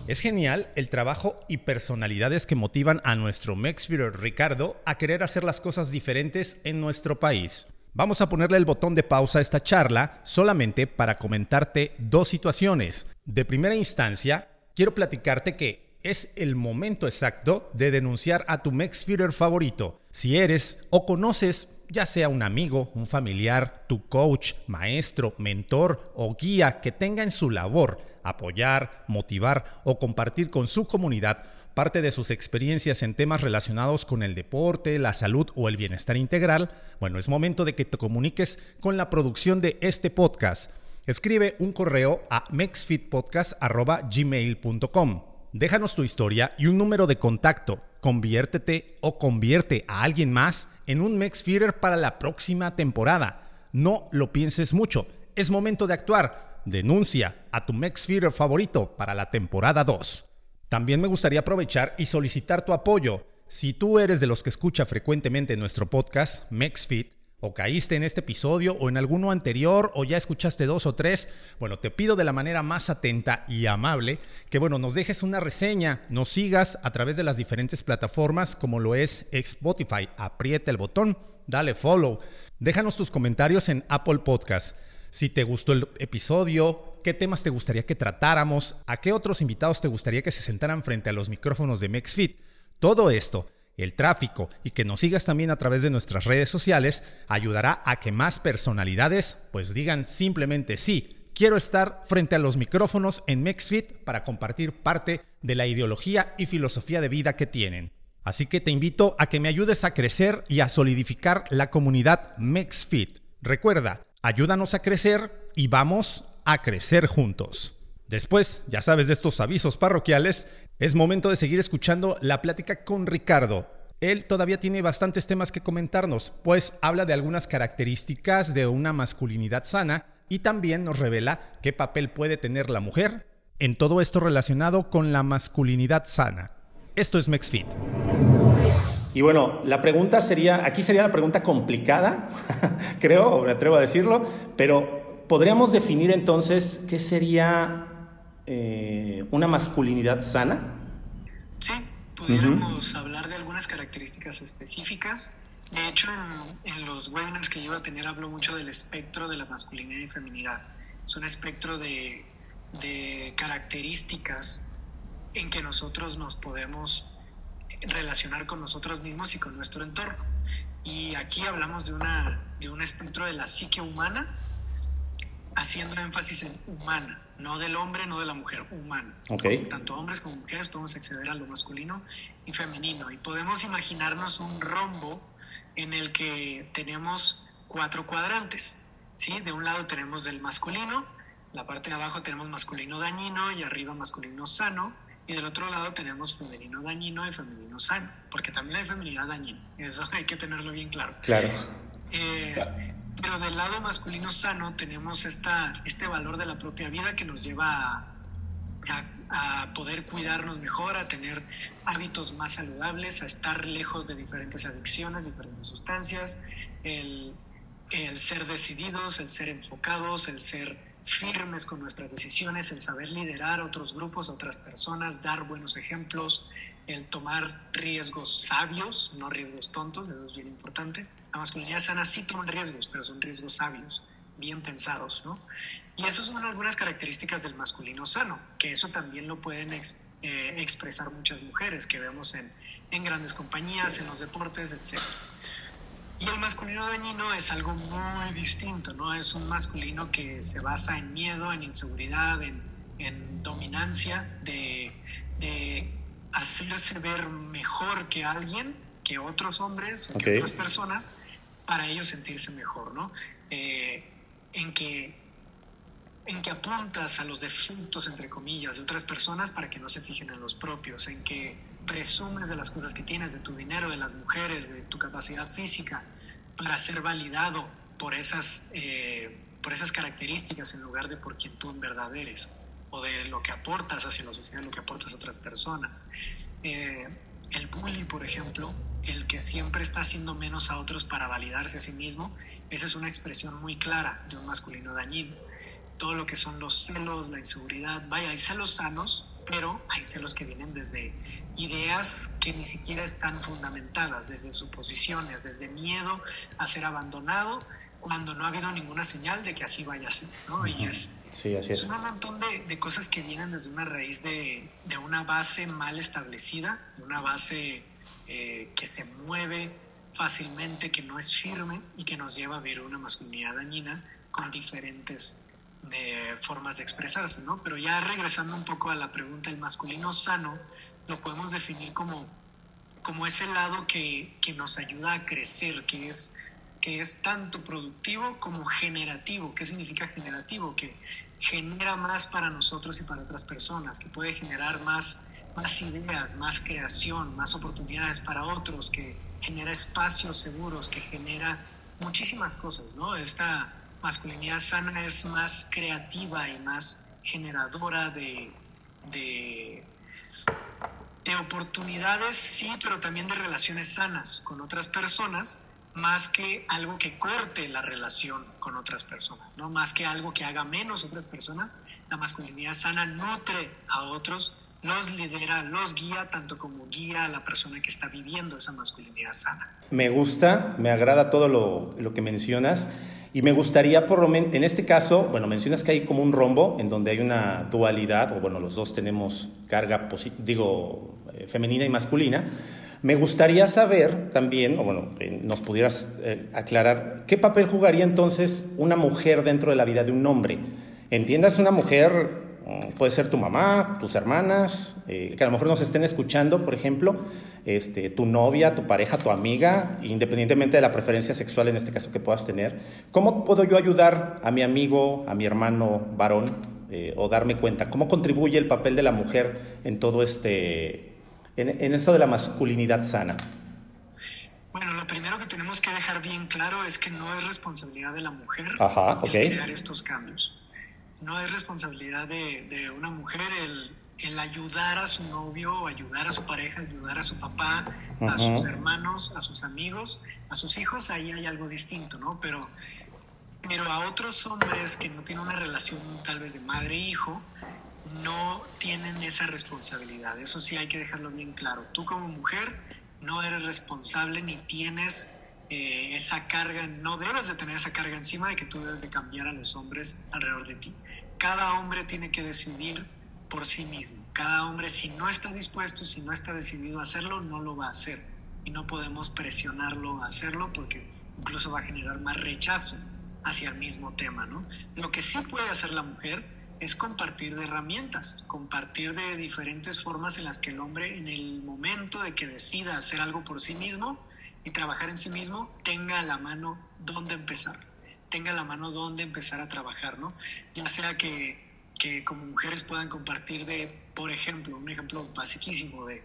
Es genial el trabajo y personalidades que motivan a nuestro Mexfeeder Ricardo a querer hacer las cosas diferentes en nuestro país. Vamos a ponerle el botón de pausa a esta charla solamente para comentarte dos situaciones. De primera instancia, quiero platicarte que es el momento exacto de denunciar a tu Mexfeeder favorito. Si eres o conoces ya sea un amigo, un familiar, tu coach, maestro, mentor o guía que tenga en su labor apoyar, motivar o compartir con su comunidad parte de sus experiencias en temas relacionados con el deporte, la salud o el bienestar integral, bueno, es momento de que te comuniques con la producción de este podcast. Escribe un correo a mexfitpodcast.gmail.com. Déjanos tu historia y un número de contacto. Conviértete o convierte a alguien más en un Mexfeeder para la próxima temporada. No lo pienses mucho. Es momento de actuar. Denuncia a tu Mexfeeder favorito para la temporada 2. También me gustaría aprovechar y solicitar tu apoyo. Si tú eres de los que escucha frecuentemente nuestro podcast, MexFit, o caíste en este episodio o en alguno anterior o ya escuchaste dos o tres, bueno, te pido de la manera más atenta y amable que, bueno, nos dejes una reseña, nos sigas a través de las diferentes plataformas como lo es Spotify. Aprieta el botón, dale follow, déjanos tus comentarios en Apple Podcast si te gustó el episodio, qué temas te gustaría que tratáramos, a qué otros invitados te gustaría que se sentaran frente a los micrófonos de MexFit. Todo esto, el tráfico y que nos sigas también a través de nuestras redes sociales ayudará a que más personalidades pues digan simplemente sí. Quiero estar frente a los micrófonos en MexFit para compartir parte de la ideología y filosofía de vida que tienen. Así que te invito a que me ayudes a crecer y a solidificar la comunidad MexFit. Recuerda, Ayúdanos a crecer y vamos a crecer juntos. Después, ya sabes de estos avisos parroquiales, es momento de seguir escuchando la plática con Ricardo. Él todavía tiene bastantes temas que comentarnos, pues habla de algunas características de una masculinidad sana y también nos revela qué papel puede tener la mujer en todo esto relacionado con la masculinidad sana. Esto es MexFit. Y bueno, la pregunta sería, aquí sería la pregunta complicada, creo, me atrevo a decirlo, pero podríamos definir entonces qué sería eh, una masculinidad sana. Sí, pudiéramos hablar de algunas características específicas. De hecho, en, los webinars que yo voy a tener hablo mucho del espectro de la masculinidad y feminidad. Es un espectro de, de características en que nosotros nos podemos relacionar con nosotros mismos y con nuestro entorno. Y aquí hablamos de, una, de un espectro de la psique humana, haciendo énfasis en humana, no del hombre, no de la mujer, humana. Tanto hombres como mujeres podemos acceder a lo masculino y femenino. Y podemos imaginarnos un rombo en el que tenemos cuatro cuadrantes. ¿sí? De un lado tenemos del masculino, la parte de abajo tenemos masculino dañino y arriba masculino sano y del otro lado tenemos femenino dañino y femenino sano, porque también hay feminidad dañina, eso hay que tenerlo bien claro. Claro. Eh, Pero del lado masculino sano tenemos esta, este valor de la propia vida que nos lleva a, a, poder cuidarnos mejor, a tener hábitos más saludables, a estar lejos de diferentes adicciones, diferentes sustancias, el, el ser decididos, el ser enfocados, el ser firmes con nuestras decisiones, el saber liderar a otros grupos, a otras personas, dar buenos ejemplos, el tomar riesgos sabios, no riesgos tontos, eso es bien importante. La masculinidad sana sí toma riesgos, pero son riesgos sabios, bien pensados, ¿no? Y esas son algunas características del masculino sano, que eso también lo pueden ex, eh, expresar muchas mujeres que vemos en, en grandes compañías, en los deportes, etc. Y el masculino dañino es algo muy distinto, ¿no? Es un masculino que se basa en miedo, en inseguridad, en, en dominancia, de, de, hacerse ver mejor que alguien, que otros hombres o okay. que otras personas, para ellos sentirse mejor, ¿no? Eh, en que en que apuntas a los defectos, entre comillas, de otras personas para que no se fijen en los propios, en que presumes de las cosas que tienes, de tu dinero, de las mujeres, de tu capacidad física, para ser validado por esas, eh, por esas características en lugar de por quien tú en verdad eres, o de lo que aportas hacia la sociedad, lo que aportas a otras personas. Eh, el bully, por ejemplo, el que siempre está haciendo menos a otros para validarse a sí mismo, esa es una expresión muy clara de un masculino dañino. Todo lo que son los celos, la inseguridad, vaya, hay celos sanos, pero hay celos que vienen desde ideas que ni siquiera están fundamentadas, desde suposiciones, desde miedo a ser abandonado, cuando no ha habido ninguna señal de que así vaya a ser, ¿no? Y es, sí, así es. es, un montón de, de, cosas que vienen desde una raíz de, de, una base mal establecida, de una base eh, que se mueve fácilmente, que no es firme y que nos lleva a vivir una masculinidad dañina con diferentes de formas de expresarse, ¿no? Pero ya regresando un poco a la pregunta, el masculino sano lo podemos definir como, como ese lado que, que nos ayuda a crecer, que es, que es tanto productivo como generativo. ¿Qué significa generativo? Que genera más para nosotros y para otras personas, que puede generar más, más ideas, más creación, más oportunidades para otros, que genera espacios seguros, que genera muchísimas cosas, ¿no? Esta masculinidad sana es más creativa y más generadora de, de, de, oportunidades, sí, pero también de relaciones sanas con otras personas, más que algo que corte la relación con otras personas, ¿no? Más que algo que haga menos otras personas, la masculinidad sana nutre a otros, los lidera, los guía, tanto como guía a la persona que está viviendo esa masculinidad sana. Me gusta, me agrada todo lo, lo que mencionas. Y me gustaría, en este caso, bueno, mencionas que hay como un rombo en donde hay una dualidad, o bueno, los dos tenemos carga, digo, eh, femenina y masculina. Me gustaría saber también, o bueno, eh, nos pudieras eh, aclarar, ¿qué papel jugaría entonces una mujer dentro de la vida de un hombre? Entiendas una mujer puede ser tu mamá, tus hermanas, eh, que a lo mejor nos estén escuchando, por ejemplo, este, tu novia, tu pareja, tu amiga, independientemente de la preferencia sexual en este caso que puedas tener. ¿Cómo puedo yo ayudar a mi amigo, a mi hermano varón, eh, o darme cuenta? ¿Cómo contribuye el papel de la mujer en todo este, en, en eso de la masculinidad sana? Bueno, lo primero que tenemos que dejar bien claro es que no es responsabilidad de la mujer Ajá, okay. crear estos cambios no es responsabilidad de, de una mujer el, el, ayudar a su novio, ayudar a su pareja, ayudar a su papá, uh -huh. a sus hermanos, a sus amigos, a sus hijos, ahí hay algo distinto, ¿no? Pero, pero a otros hombres que no tienen una relación tal vez de madre-hijo, no tienen esa responsabilidad. Eso sí hay que dejarlo bien claro. Tú como mujer no eres responsable ni tienes eh, esa carga, no debes de tener esa carga encima de que tú debes de cambiar a los hombres alrededor de ti cada hombre tiene que decidir por sí mismo. Cada hombre, si no está dispuesto, si no está decidido a hacerlo, no lo va a hacer. Y no podemos presionarlo a hacerlo porque incluso va a generar más rechazo hacia el mismo tema, ¿no? Lo que sí puede hacer la mujer es compartir de herramientas, compartir de diferentes formas en las que el hombre en el momento de que decida hacer algo por sí mismo y trabajar en sí mismo, tenga a la mano dónde empezar tenga la mano donde empezar a trabajar, ¿no? Ya sea que, que como mujeres puedan compartir de, por ejemplo, un ejemplo basiquísimo de,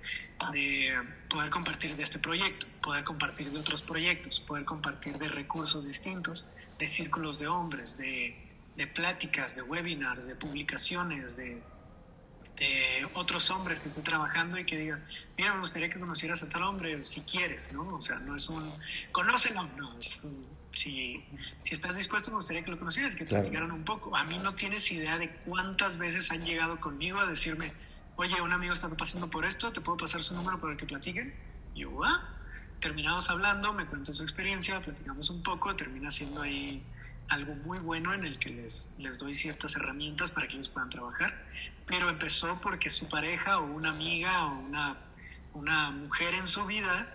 de poder compartir de este proyecto, poder compartir de otros proyectos, poder compartir de recursos distintos, de círculos de hombres, de, de pláticas, de webinars, de publicaciones, de, de otros hombres que estén trabajando y que digan, mira, me gustaría que conocieras a tal hombre si quieres, ¿no? O sea, no es un, conócelo, no, es si, si estás dispuesto, me gustaría que lo conocieras, que te platicaran un poco. A mí no tienes idea de cuántas veces han llegado conmigo a decirme, oye, un amigo está pasando por esto, ¿te puedo pasar su número para que platiquen? Y yo, ah, terminamos hablando, me cuenta su experiencia, platicamos un poco, termina siendo ahí algo muy bueno en el que les, les doy ciertas herramientas para que ellos puedan trabajar, pero empezó porque su pareja o una amiga o una, una mujer en su vida,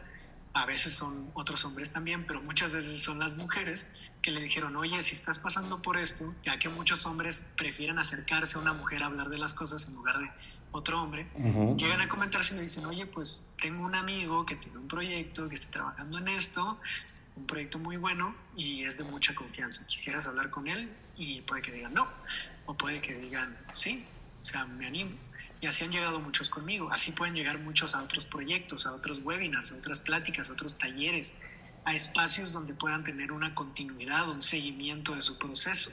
a veces son otros hombres también, pero muchas veces son las mujeres que le dijeron, oye, si estás pasando por esto, ya que muchos hombres prefieren acercarse a una mujer a hablar de las cosas en lugar de otro hombre, llegan a comentarse y me dicen, oye, pues tengo un amigo que tiene un proyecto, que está trabajando en esto, un proyecto muy bueno y es de mucha confianza. Quisieras hablar con él y puede que digan no, o puede que digan sí, sea, me animo. Y así han llegado muchos conmigo. Así pueden llegar muchos a otros proyectos, a otros webinars, a otras pláticas, a otros talleres, a espacios donde puedan tener una continuidad, un seguimiento de su proceso.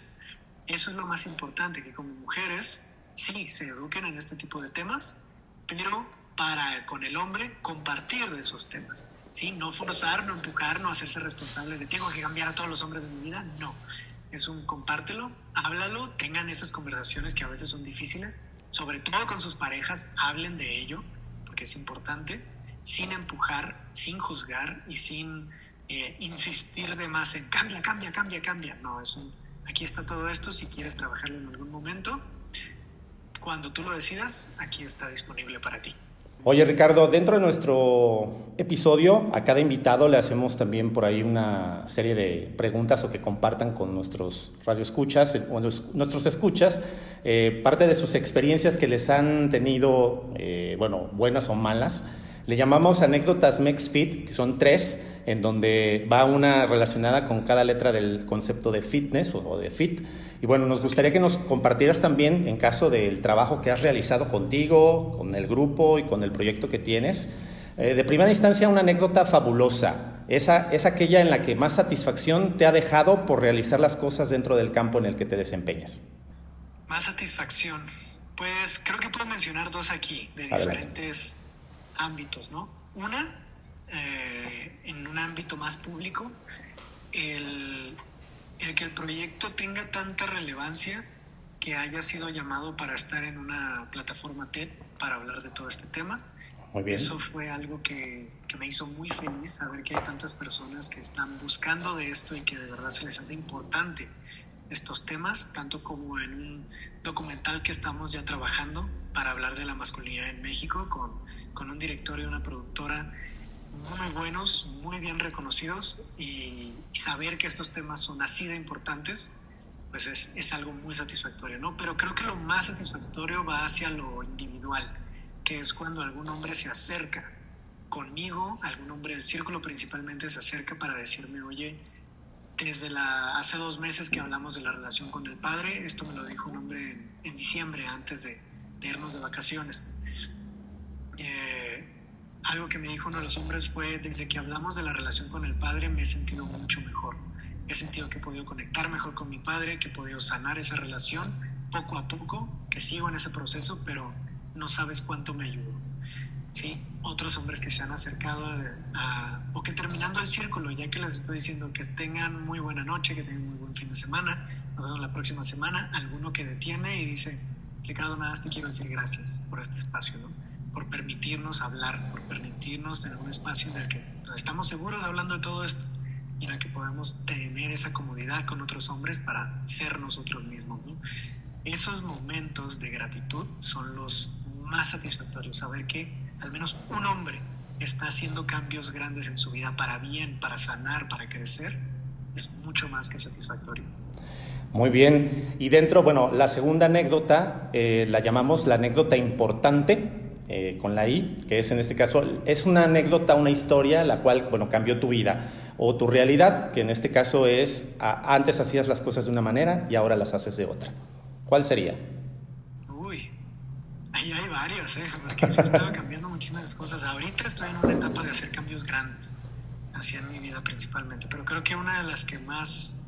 Eso es lo más importante, que como mujeres sí se eduquen en este tipo de temas, pero para con el hombre compartir de esos temas. ¿sí? No forzar, no empujar, no hacerse responsables de tengo que cambiar a todos los hombres de mi vida, no. Es un compártelo, háblalo, tengan esas conversaciones que a veces son difíciles, sobre todo con sus parejas, hablen de ello, porque es importante, sin empujar, sin juzgar y sin eh, insistir de más en cambia, cambia, cambia, cambia. No, es un, aquí está todo esto, si quieres trabajarlo en algún momento, cuando tú lo decidas, aquí está disponible para ti. Oye Ricardo, dentro de nuestro episodio a cada invitado le hacemos también por ahí una serie de preguntas o que compartan con nuestros radioescuchas o nuestros escuchas eh, parte de sus experiencias que les han tenido, eh, bueno, buenas o malas le llamamos anécdotas MexFit, que son tres, en donde va una relacionada con cada letra del concepto de fitness o de fit. Y bueno, nos gustaría que nos compartieras también, en caso del trabajo que has realizado contigo, con el grupo y con el proyecto que tienes, eh, de primera instancia una anécdota fabulosa. Esa es aquella en la que más satisfacción te ha dejado por realizar las cosas dentro del campo en el que te desempeñas. Más satisfacción. Pues creo que puedo mencionar dos aquí, de diferentes ámbitos, ¿no? Una, eh, en un ámbito más público, el, el, que el proyecto tenga tanta relevancia que haya sido llamado para estar en una plataforma TED para hablar de todo este tema. Muy bien. Eso fue algo que, que, me hizo muy feliz saber que hay tantas personas que están buscando de esto y que de verdad se les hace importante estos temas, tanto como en un documental que estamos ya trabajando para hablar de la masculinidad en México con con un director y una productora muy buenos, muy bien reconocidos y, saber que estos temas son así de importantes, pues es, es, algo muy satisfactorio, ¿no? Pero creo que lo más satisfactorio va hacia lo individual, que es cuando algún hombre se acerca conmigo, algún hombre del círculo principalmente se acerca para decirme, oye, desde la, hace dos meses que hablamos de la relación con el padre, esto me lo dijo un hombre en, diciembre antes de, de irnos de vacaciones algo que me dijo uno de los hombres fue, desde que hablamos de la relación con el padre me he sentido mucho mejor. He sentido que he podido conectar mejor con mi padre, que he podido sanar esa relación poco a poco, que sigo en ese proceso, pero no sabes cuánto me ayudó. ¿Sí? Otros hombres que se han acercado a, o que terminando el círculo, ya que les estoy diciendo que tengan muy buena noche, que tengan muy buen fin de semana, nos vemos la próxima semana, alguno que detiene y dice, Ricardo, nada, te quiero decir gracias por este espacio, ¿no? Por permitirnos hablar, por permitirnos tener un espacio en el que estamos seguros hablando de todo esto y en el que podemos tener esa comodidad con otros hombres para ser nosotros mismos. Esos momentos de gratitud son los más satisfactorios, saber que al menos un hombre está haciendo cambios grandes en su vida para bien, para sanar, para crecer, es mucho más que satisfactorio. Muy bien, y dentro, bueno, la segunda anécdota eh, la llamamos la anécdota importante eh, con la I, que es en este caso, es una anécdota, una historia, la cual, bueno, cambió tu vida o tu realidad, que en este caso es, antes hacías las cosas de una manera y ahora las haces de otra. ¿Cuál sería? Uy, ahí hay varias, ¿eh? porque se estado cambiando muchísimas cosas. Ahorita estoy en una etapa de hacer cambios grandes, en mi vida principalmente, pero creo que una de las que más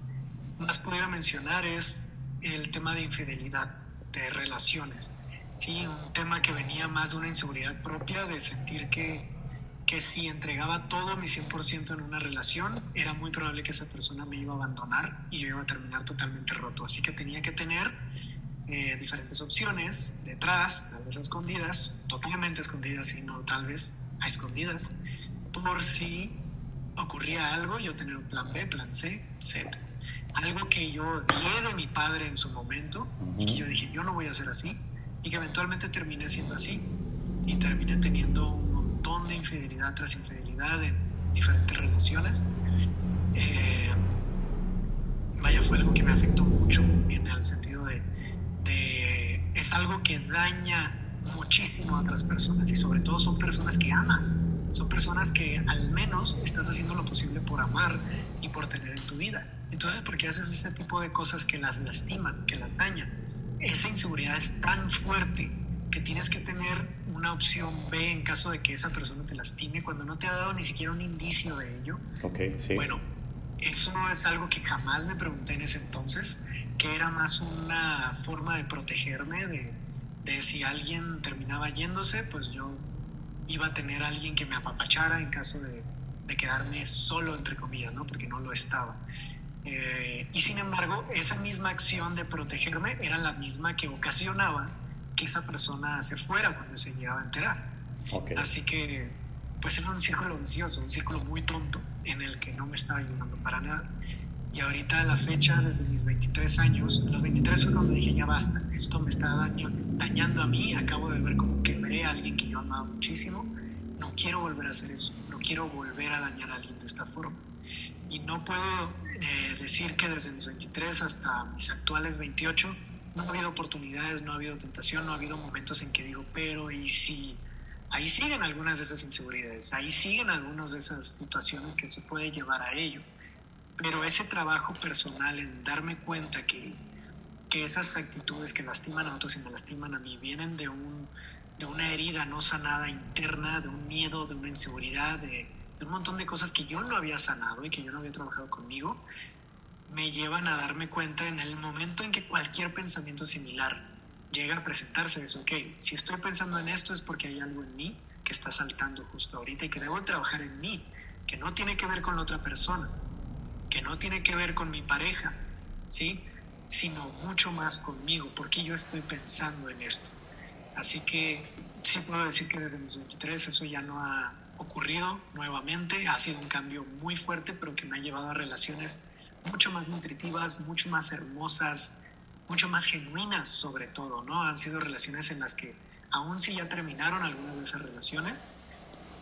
más pudiera mencionar es el tema de infidelidad, de relaciones. Sí, un tema que venía más de una inseguridad propia, de sentir que, que si entregaba todo mi 100% en una relación, era muy probable que esa persona me iba a abandonar y yo iba a terminar totalmente roto. Así que tenía que tener eh, diferentes opciones detrás, tal vez a escondidas, totalmente escondidas y no tal vez a escondidas, por si ocurría algo, yo tener un plan B, plan C, Z. Algo que yo di de mi padre en su momento y que yo dije, yo no voy a ser así, y que eventualmente terminé siendo así y terminé teniendo un montón de infidelidad tras infidelidad en diferentes relaciones. Eh, vaya, fue algo que me afectó mucho en el sentido de, de, es algo que daña muchísimo a otras personas y sobre todo son personas que amas, son personas que al menos estás haciendo lo posible por amar y por tener en tu vida. Entonces, ¿por qué haces ese tipo de cosas que las lastiman, que las dañan? Esa inseguridad es tan fuerte que tienes que tener una opción B en caso de que esa persona te lastime cuando no te ha dado ni siquiera un indicio de ello. Okay, sí. Bueno, eso no es algo que jamás me pregunté en ese entonces, que era más una forma de protegerme, de, de si alguien terminaba yéndose, pues yo iba a tener a alguien que me apapachara en caso de, de quedarme solo, entre comillas, ¿no? Porque no lo estaba. Eh, y sin embargo, esa misma acción de protegerme era la misma que ocasionaba que esa persona se fuera cuando se llegaba a enterar. Así que, pues era un círculo vicioso, un círculo muy tonto en el que no me estaba ayudando para nada. Y ahorita a la fecha, desde mis 23 años, los 23 fue cuando dije, ya basta, esto me está daño, dañando a mí, acabo de ver como quebré a alguien que yo amaba muchísimo, no quiero volver a hacer eso, no quiero volver a dañar a alguien de esta forma. Y no puedo eh, decir que desde mis 23 hasta mis actuales 28 no ha habido oportunidades, no ha habido tentación, no ha habido momentos en que digo, pero ¿y si ahí siguen algunas de esas inseguridades, ahí siguen algunas de esas situaciones que se puede llevar a ello? Pero ese trabajo personal en darme cuenta que, que esas actitudes que lastiman a otros y me lastiman a mí vienen de, un, de una herida no sanada interna, de un miedo, de una inseguridad, de, un montón de cosas que yo no había sanado y que yo no había trabajado conmigo, me llevan a darme cuenta en el momento en que cualquier pensamiento similar llega a presentarse, es, ok, si estoy pensando en esto es porque hay algo en mí que está saltando justo ahorita y que debo trabajar en mí, que no tiene que ver con la otra persona, que no tiene que ver con mi pareja, ¿sí? Sino mucho más conmigo, porque yo estoy pensando en esto. Así que sí puedo decir que desde mis 23 eso ya no ha ocurrido nuevamente. Ha sido un cambio muy fuerte, pero que me ha llevado a relaciones mucho más nutritivas, mucho más hermosas, mucho más genuinas sobre todo, ¿no? Han sido relaciones en las que, aun si ya terminaron algunas de esas relaciones,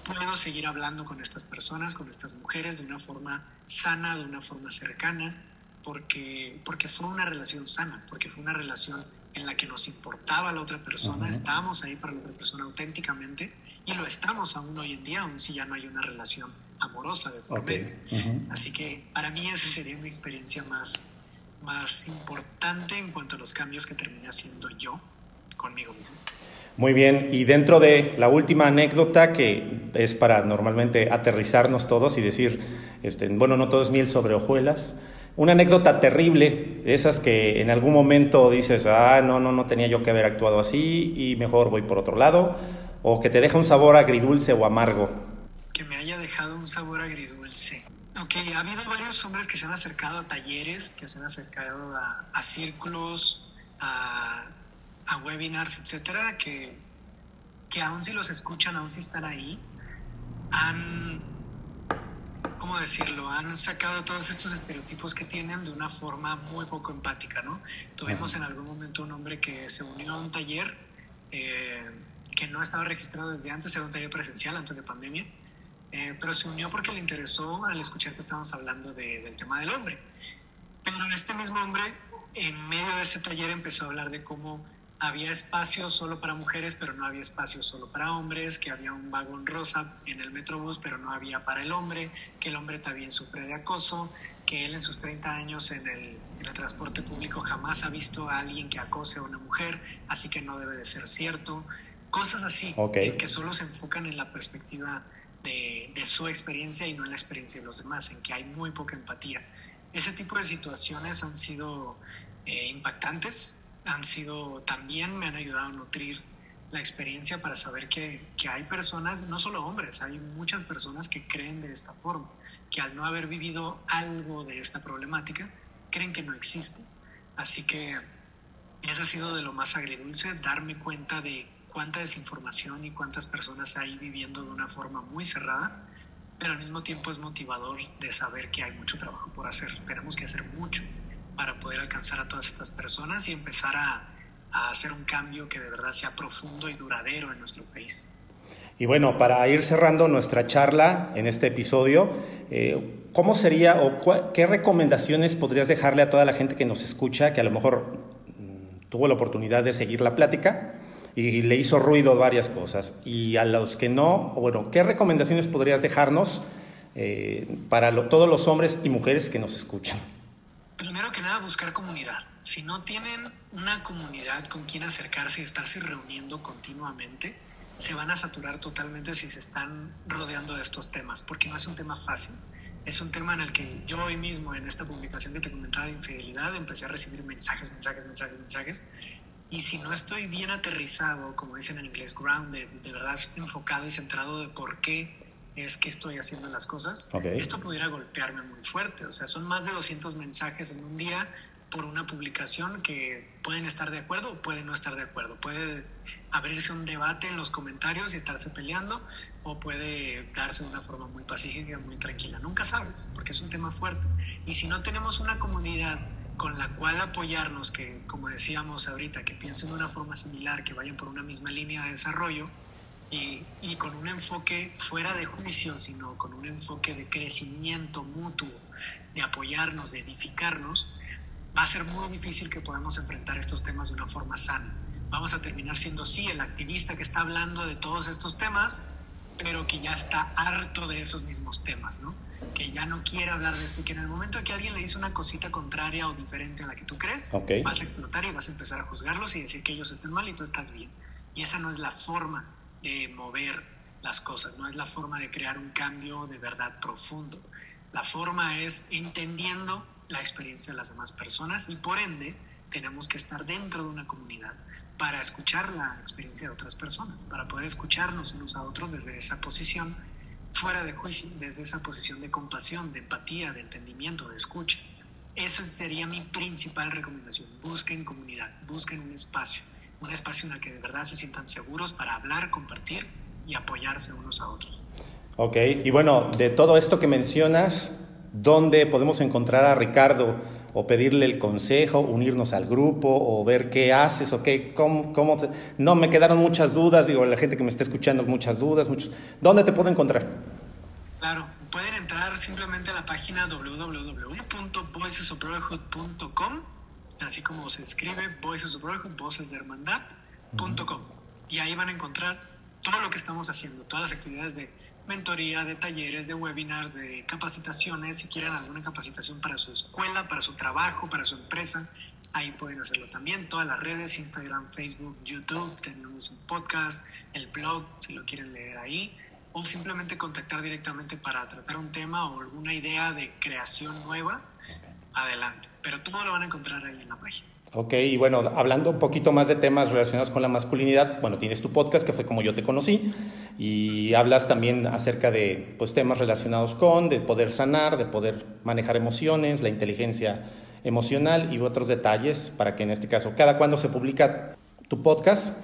puedo seguir hablando con estas personas, con estas mujeres de una forma sana, de una forma cercana, porque, porque fue una relación sana, porque fue una relación en la que nos importaba la otra persona, estábamos ahí para la otra persona auténticamente y lo estamos aún hoy en día, aún si ya no hay una relación amorosa de por medio. Así que para mí esa sería una experiencia más, más importante en cuanto a los cambios que terminé haciendo yo conmigo mismo. Muy bien, y dentro de la última anécdota que es para normalmente aterrizarnos todos y decir, este, bueno, no todo es miel sobre hojuelas, una anécdota terrible, esas que en algún momento dices, ah, no, no, no tenía yo que haber actuado así y mejor voy por otro lado, o que te deja un sabor agridulce o amargo? Que me haya dejado un sabor agridulce. Ok, ha habido varios hombres que se han acercado a talleres, que se han acercado a, círculos, a, a, webinars, etcétera, que, que aún si los escuchan, aún si están ahí, han, ¿cómo decirlo? Han sacado todos estos estereotipos que tienen de una forma muy poco empática, ¿no? Tuvimos en algún momento un hombre que se unió a un taller. Eh, que no estaba registrado desde antes, era un taller presencial antes de pandemia, eh, pero se unió porque le interesó al escuchar que estábamos hablando del tema del hombre. Pero este mismo hombre, en medio de ese taller, empezó a hablar de cómo había espacio solo para mujeres, pero no había espacio solo para hombres, que había un vagón rosa en el Metrobús, pero no había para el hombre, que el hombre también sufre de acoso, que él en sus 30 años en el, en el, transporte público jamás ha visto a alguien que acose a una mujer, así que no debe de ser cierto, Cosas así, que solo se enfocan en la perspectiva de, de, su experiencia y no en la experiencia de los demás, en que hay muy poca empatía. Ese tipo de situaciones han sido eh, impactantes, han sido también me han ayudado a nutrir la experiencia para saber que, que, hay personas, no solo hombres, hay muchas personas que creen de esta forma, que al no haber vivido algo de esta problemática, creen que no existe. Así que eso ha sido de lo más agridulce, darme cuenta de cuánta desinformación y cuántas personas hay viviendo de una forma muy cerrada, pero al mismo tiempo es motivador de saber que hay mucho trabajo por hacer. Tenemos que hacer mucho para poder alcanzar a todas estas personas y empezar a, hacer un cambio que de verdad sea profundo y duradero en nuestro país. Y bueno, para ir cerrando nuestra charla en este episodio, eh, ¿cómo sería o qué recomendaciones podrías dejarle a toda la gente que nos escucha, que a lo mejor mm, tuvo la oportunidad de seguir la plática y le hizo ruido varias cosas? Y a los que no, bueno, ¿qué recomendaciones podrías dejarnos eh, para todos los hombres y mujeres que nos escuchan? Primero que nada, buscar comunidad. Si no tienen una comunidad con quien acercarse y estarse reuniendo continuamente, se van a saturar totalmente si se están rodeando de estos temas, porque no es un tema fácil. Es un tema en el que yo hoy mismo, en esta publicación que te comentaba de infidelidad, empecé a recibir mensajes, mensajes, mensajes, mensajes. Y si no estoy bien aterrizado, como dicen en inglés, grounded, de verdad enfocado y centrado de por qué es que estoy haciendo las cosas, esto pudiera golpearme muy fuerte. O sea, son más de 200 mensajes en un día por una publicación que pueden estar de acuerdo o pueden no estar de acuerdo. Puede abrirse un debate en los comentarios y estarse peleando o puede darse de una forma muy pacífica, muy tranquila. Nunca sabes, porque es un tema fuerte. Y si no tenemos una comunidad con la cual apoyarnos, que como decíamos ahorita, que piensen de una forma similar, que vayan por una misma línea de desarrollo y, y con un enfoque fuera de juicio, sino con un enfoque de crecimiento mutuo, de apoyarnos, de edificarnos, va a ser muy difícil que podamos enfrentar estos temas de una forma sana. Vamos a terminar siendo, sí, el activista que está hablando de todos estos temas, pero que ya está harto de esos mismos temas, ¿no? Que ya no quiere hablar de esto y que en el momento que alguien le dice una cosita contraria o diferente a la que tú crees, vas a explotar y vas a empezar a juzgarlos y decir que ellos están mal y tú estás bien. Y esa no es la forma de mover las cosas, no es la forma de crear un cambio de verdad profundo. La forma es entendiendo la experiencia de las demás personas y por ende tenemos que estar dentro de una comunidad para escuchar la experiencia de otras personas, para poder escucharnos unos a otros desde esa posición fuera de juicio, desde esa posición de compasión, de empatía, de entendimiento, de escucha. Eso sería mi principal recomendación. Busquen comunidad, busquen un espacio, un espacio en el que de verdad se sientan seguros para hablar, compartir y apoyarse unos a otros. Ok, y bueno, de todo esto que mencionas, dónde podemos encontrar a Ricardo o pedirle el consejo, unirnos al grupo o ver qué haces o qué, cómo, cómo no me quedaron muchas dudas, digo, la gente que me está escuchando muchas dudas, muchos, ¿dónde te puedo encontrar? Claro, pueden entrar simplemente a la página www.voicesofbrotherhood.com, así como se escribe Voices of Brotherhood, voces de hermandad.com. Y ahí van a encontrar todo lo que estamos haciendo, todas las actividades de mentoría, de talleres, de webinars, de capacitaciones, si quieren alguna capacitación para su escuela, para su trabajo, para su empresa, ahí pueden hacerlo también. Todas las redes, Instagram, Facebook, YouTube, tenemos un podcast, el blog, si lo quieren leer ahí, o simplemente contactar directamente para tratar un tema o alguna idea de creación nueva, adelante. Pero todo lo van a encontrar ahí en la página. Ok, y bueno, hablando un poquito más de temas relacionados con la masculinidad, bueno, tienes tu podcast que fue como yo te conocí y hablas también acerca de pues, temas relacionados con, de poder sanar, de poder manejar emociones, la inteligencia emocional y otros detalles para que en este caso, ¿cada cuándo se publica tu podcast?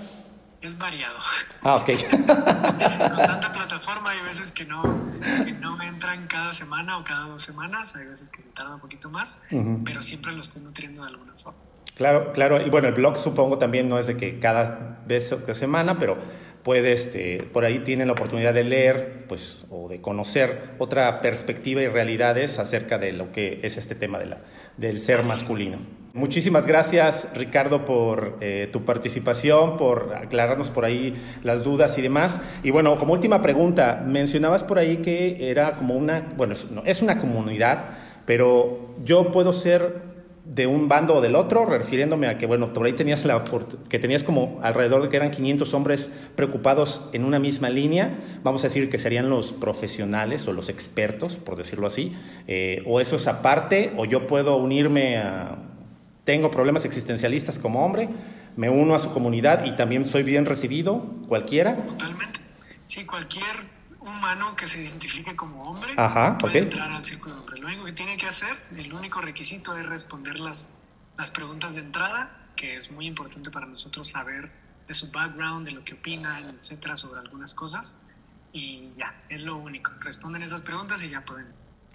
Es variado. Ah, ok. con tanta plataforma hay veces que no, que no entran cada semana o cada dos semanas, hay veces que tarda un poquito más, pero siempre lo estoy nutriendo de alguna forma. Claro, claro. Y bueno, el blog supongo también no es de que cada vez o cada semana, pero puede, este, por ahí tienen la oportunidad de leer, pues, o de conocer otra perspectiva y realidades acerca de lo que es este tema de la, del ser masculino. Muchísimas gracias, Ricardo, por eh, tu participación, por aclararnos por ahí las dudas y demás. Y bueno, como última pregunta, mencionabas por ahí que era como una, bueno, es una comunidad, pero yo puedo ser de un bando o del otro, refiriéndome a que, bueno, por ahí tenías la, que tenías como alrededor de que eran 500 hombres preocupados en una misma línea, vamos a decir que serían los profesionales o los expertos, por decirlo así, eh, o eso es aparte, o yo puedo unirme a, tengo problemas existencialistas como hombre, me uno a su comunidad y también soy bien recibido, cualquiera. Totalmente. Sí, cualquier humano que se identifique como hombre puede entrar al círculo de hombre. Lo único que tiene que hacer, el único requisito es responder las, las preguntas de entrada, que es muy importante para nosotros saber de su background, de lo que opinan, etcétera, sobre algunas cosas. Y ya, es lo único. Responden esas preguntas y ya pueden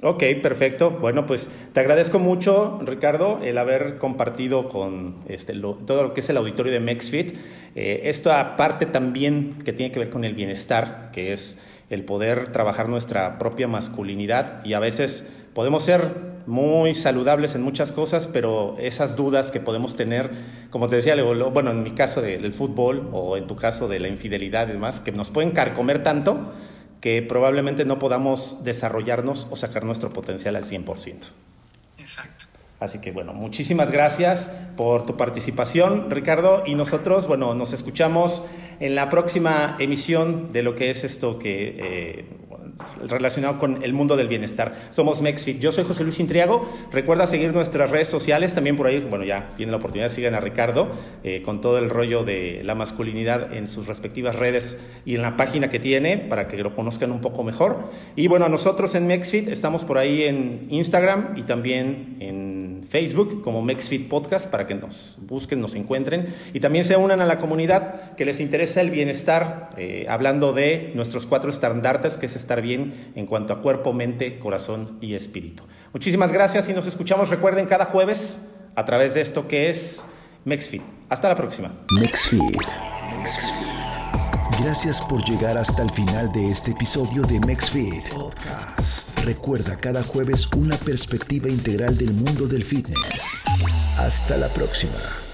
Ok, perfecto. Bueno, pues te agradezco mucho, Ricardo, el haber compartido con este, todo lo que es el auditorio de MexFit. Eh, esto aparte también que tiene que ver con el bienestar, que es el poder trabajar nuestra propia masculinidad y a veces podemos ser muy saludables en muchas cosas, pero esas dudas que podemos tener, como te decía, bueno, en mi caso del fútbol o en tu caso de la infidelidad y demás, que nos pueden carcomer tanto que probablemente no podamos desarrollarnos o sacar nuestro potencial al 100%. Exacto. Así que bueno, muchísimas gracias por tu participación, Ricardo, y nosotros, bueno, nos escuchamos en la próxima emisión de lo que es esto que eh, relacionado con el mundo del bienestar. Somos MexFit. Yo soy José Luis Intriago. Recuerda seguir nuestras redes sociales. También por ahí, bueno, ya tienen la oportunidad, sigan a Ricardo eh, con todo el rollo de la masculinidad en sus respectivas redes y en la página que tiene para que lo conozcan un poco mejor. Y bueno, nosotros en MexFit estamos por ahí en Instagram y también en Facebook como MexFit Podcast para que nos busquen, nos encuentren y también se unan a la comunidad que les interesa el bienestar, eh, hablando de nuestros cuatro estandartes, que es estar bien en cuanto a cuerpo, mente, corazón y espíritu. Muchísimas gracias y nos escuchamos, recuerden, cada jueves a través de esto que es MexFit. Hasta la próxima. MexFit. Gracias por llegar hasta el final de este episodio de MexFit Podcast. Recuerda cada jueves una perspectiva integral del mundo del fitness. Hasta la próxima.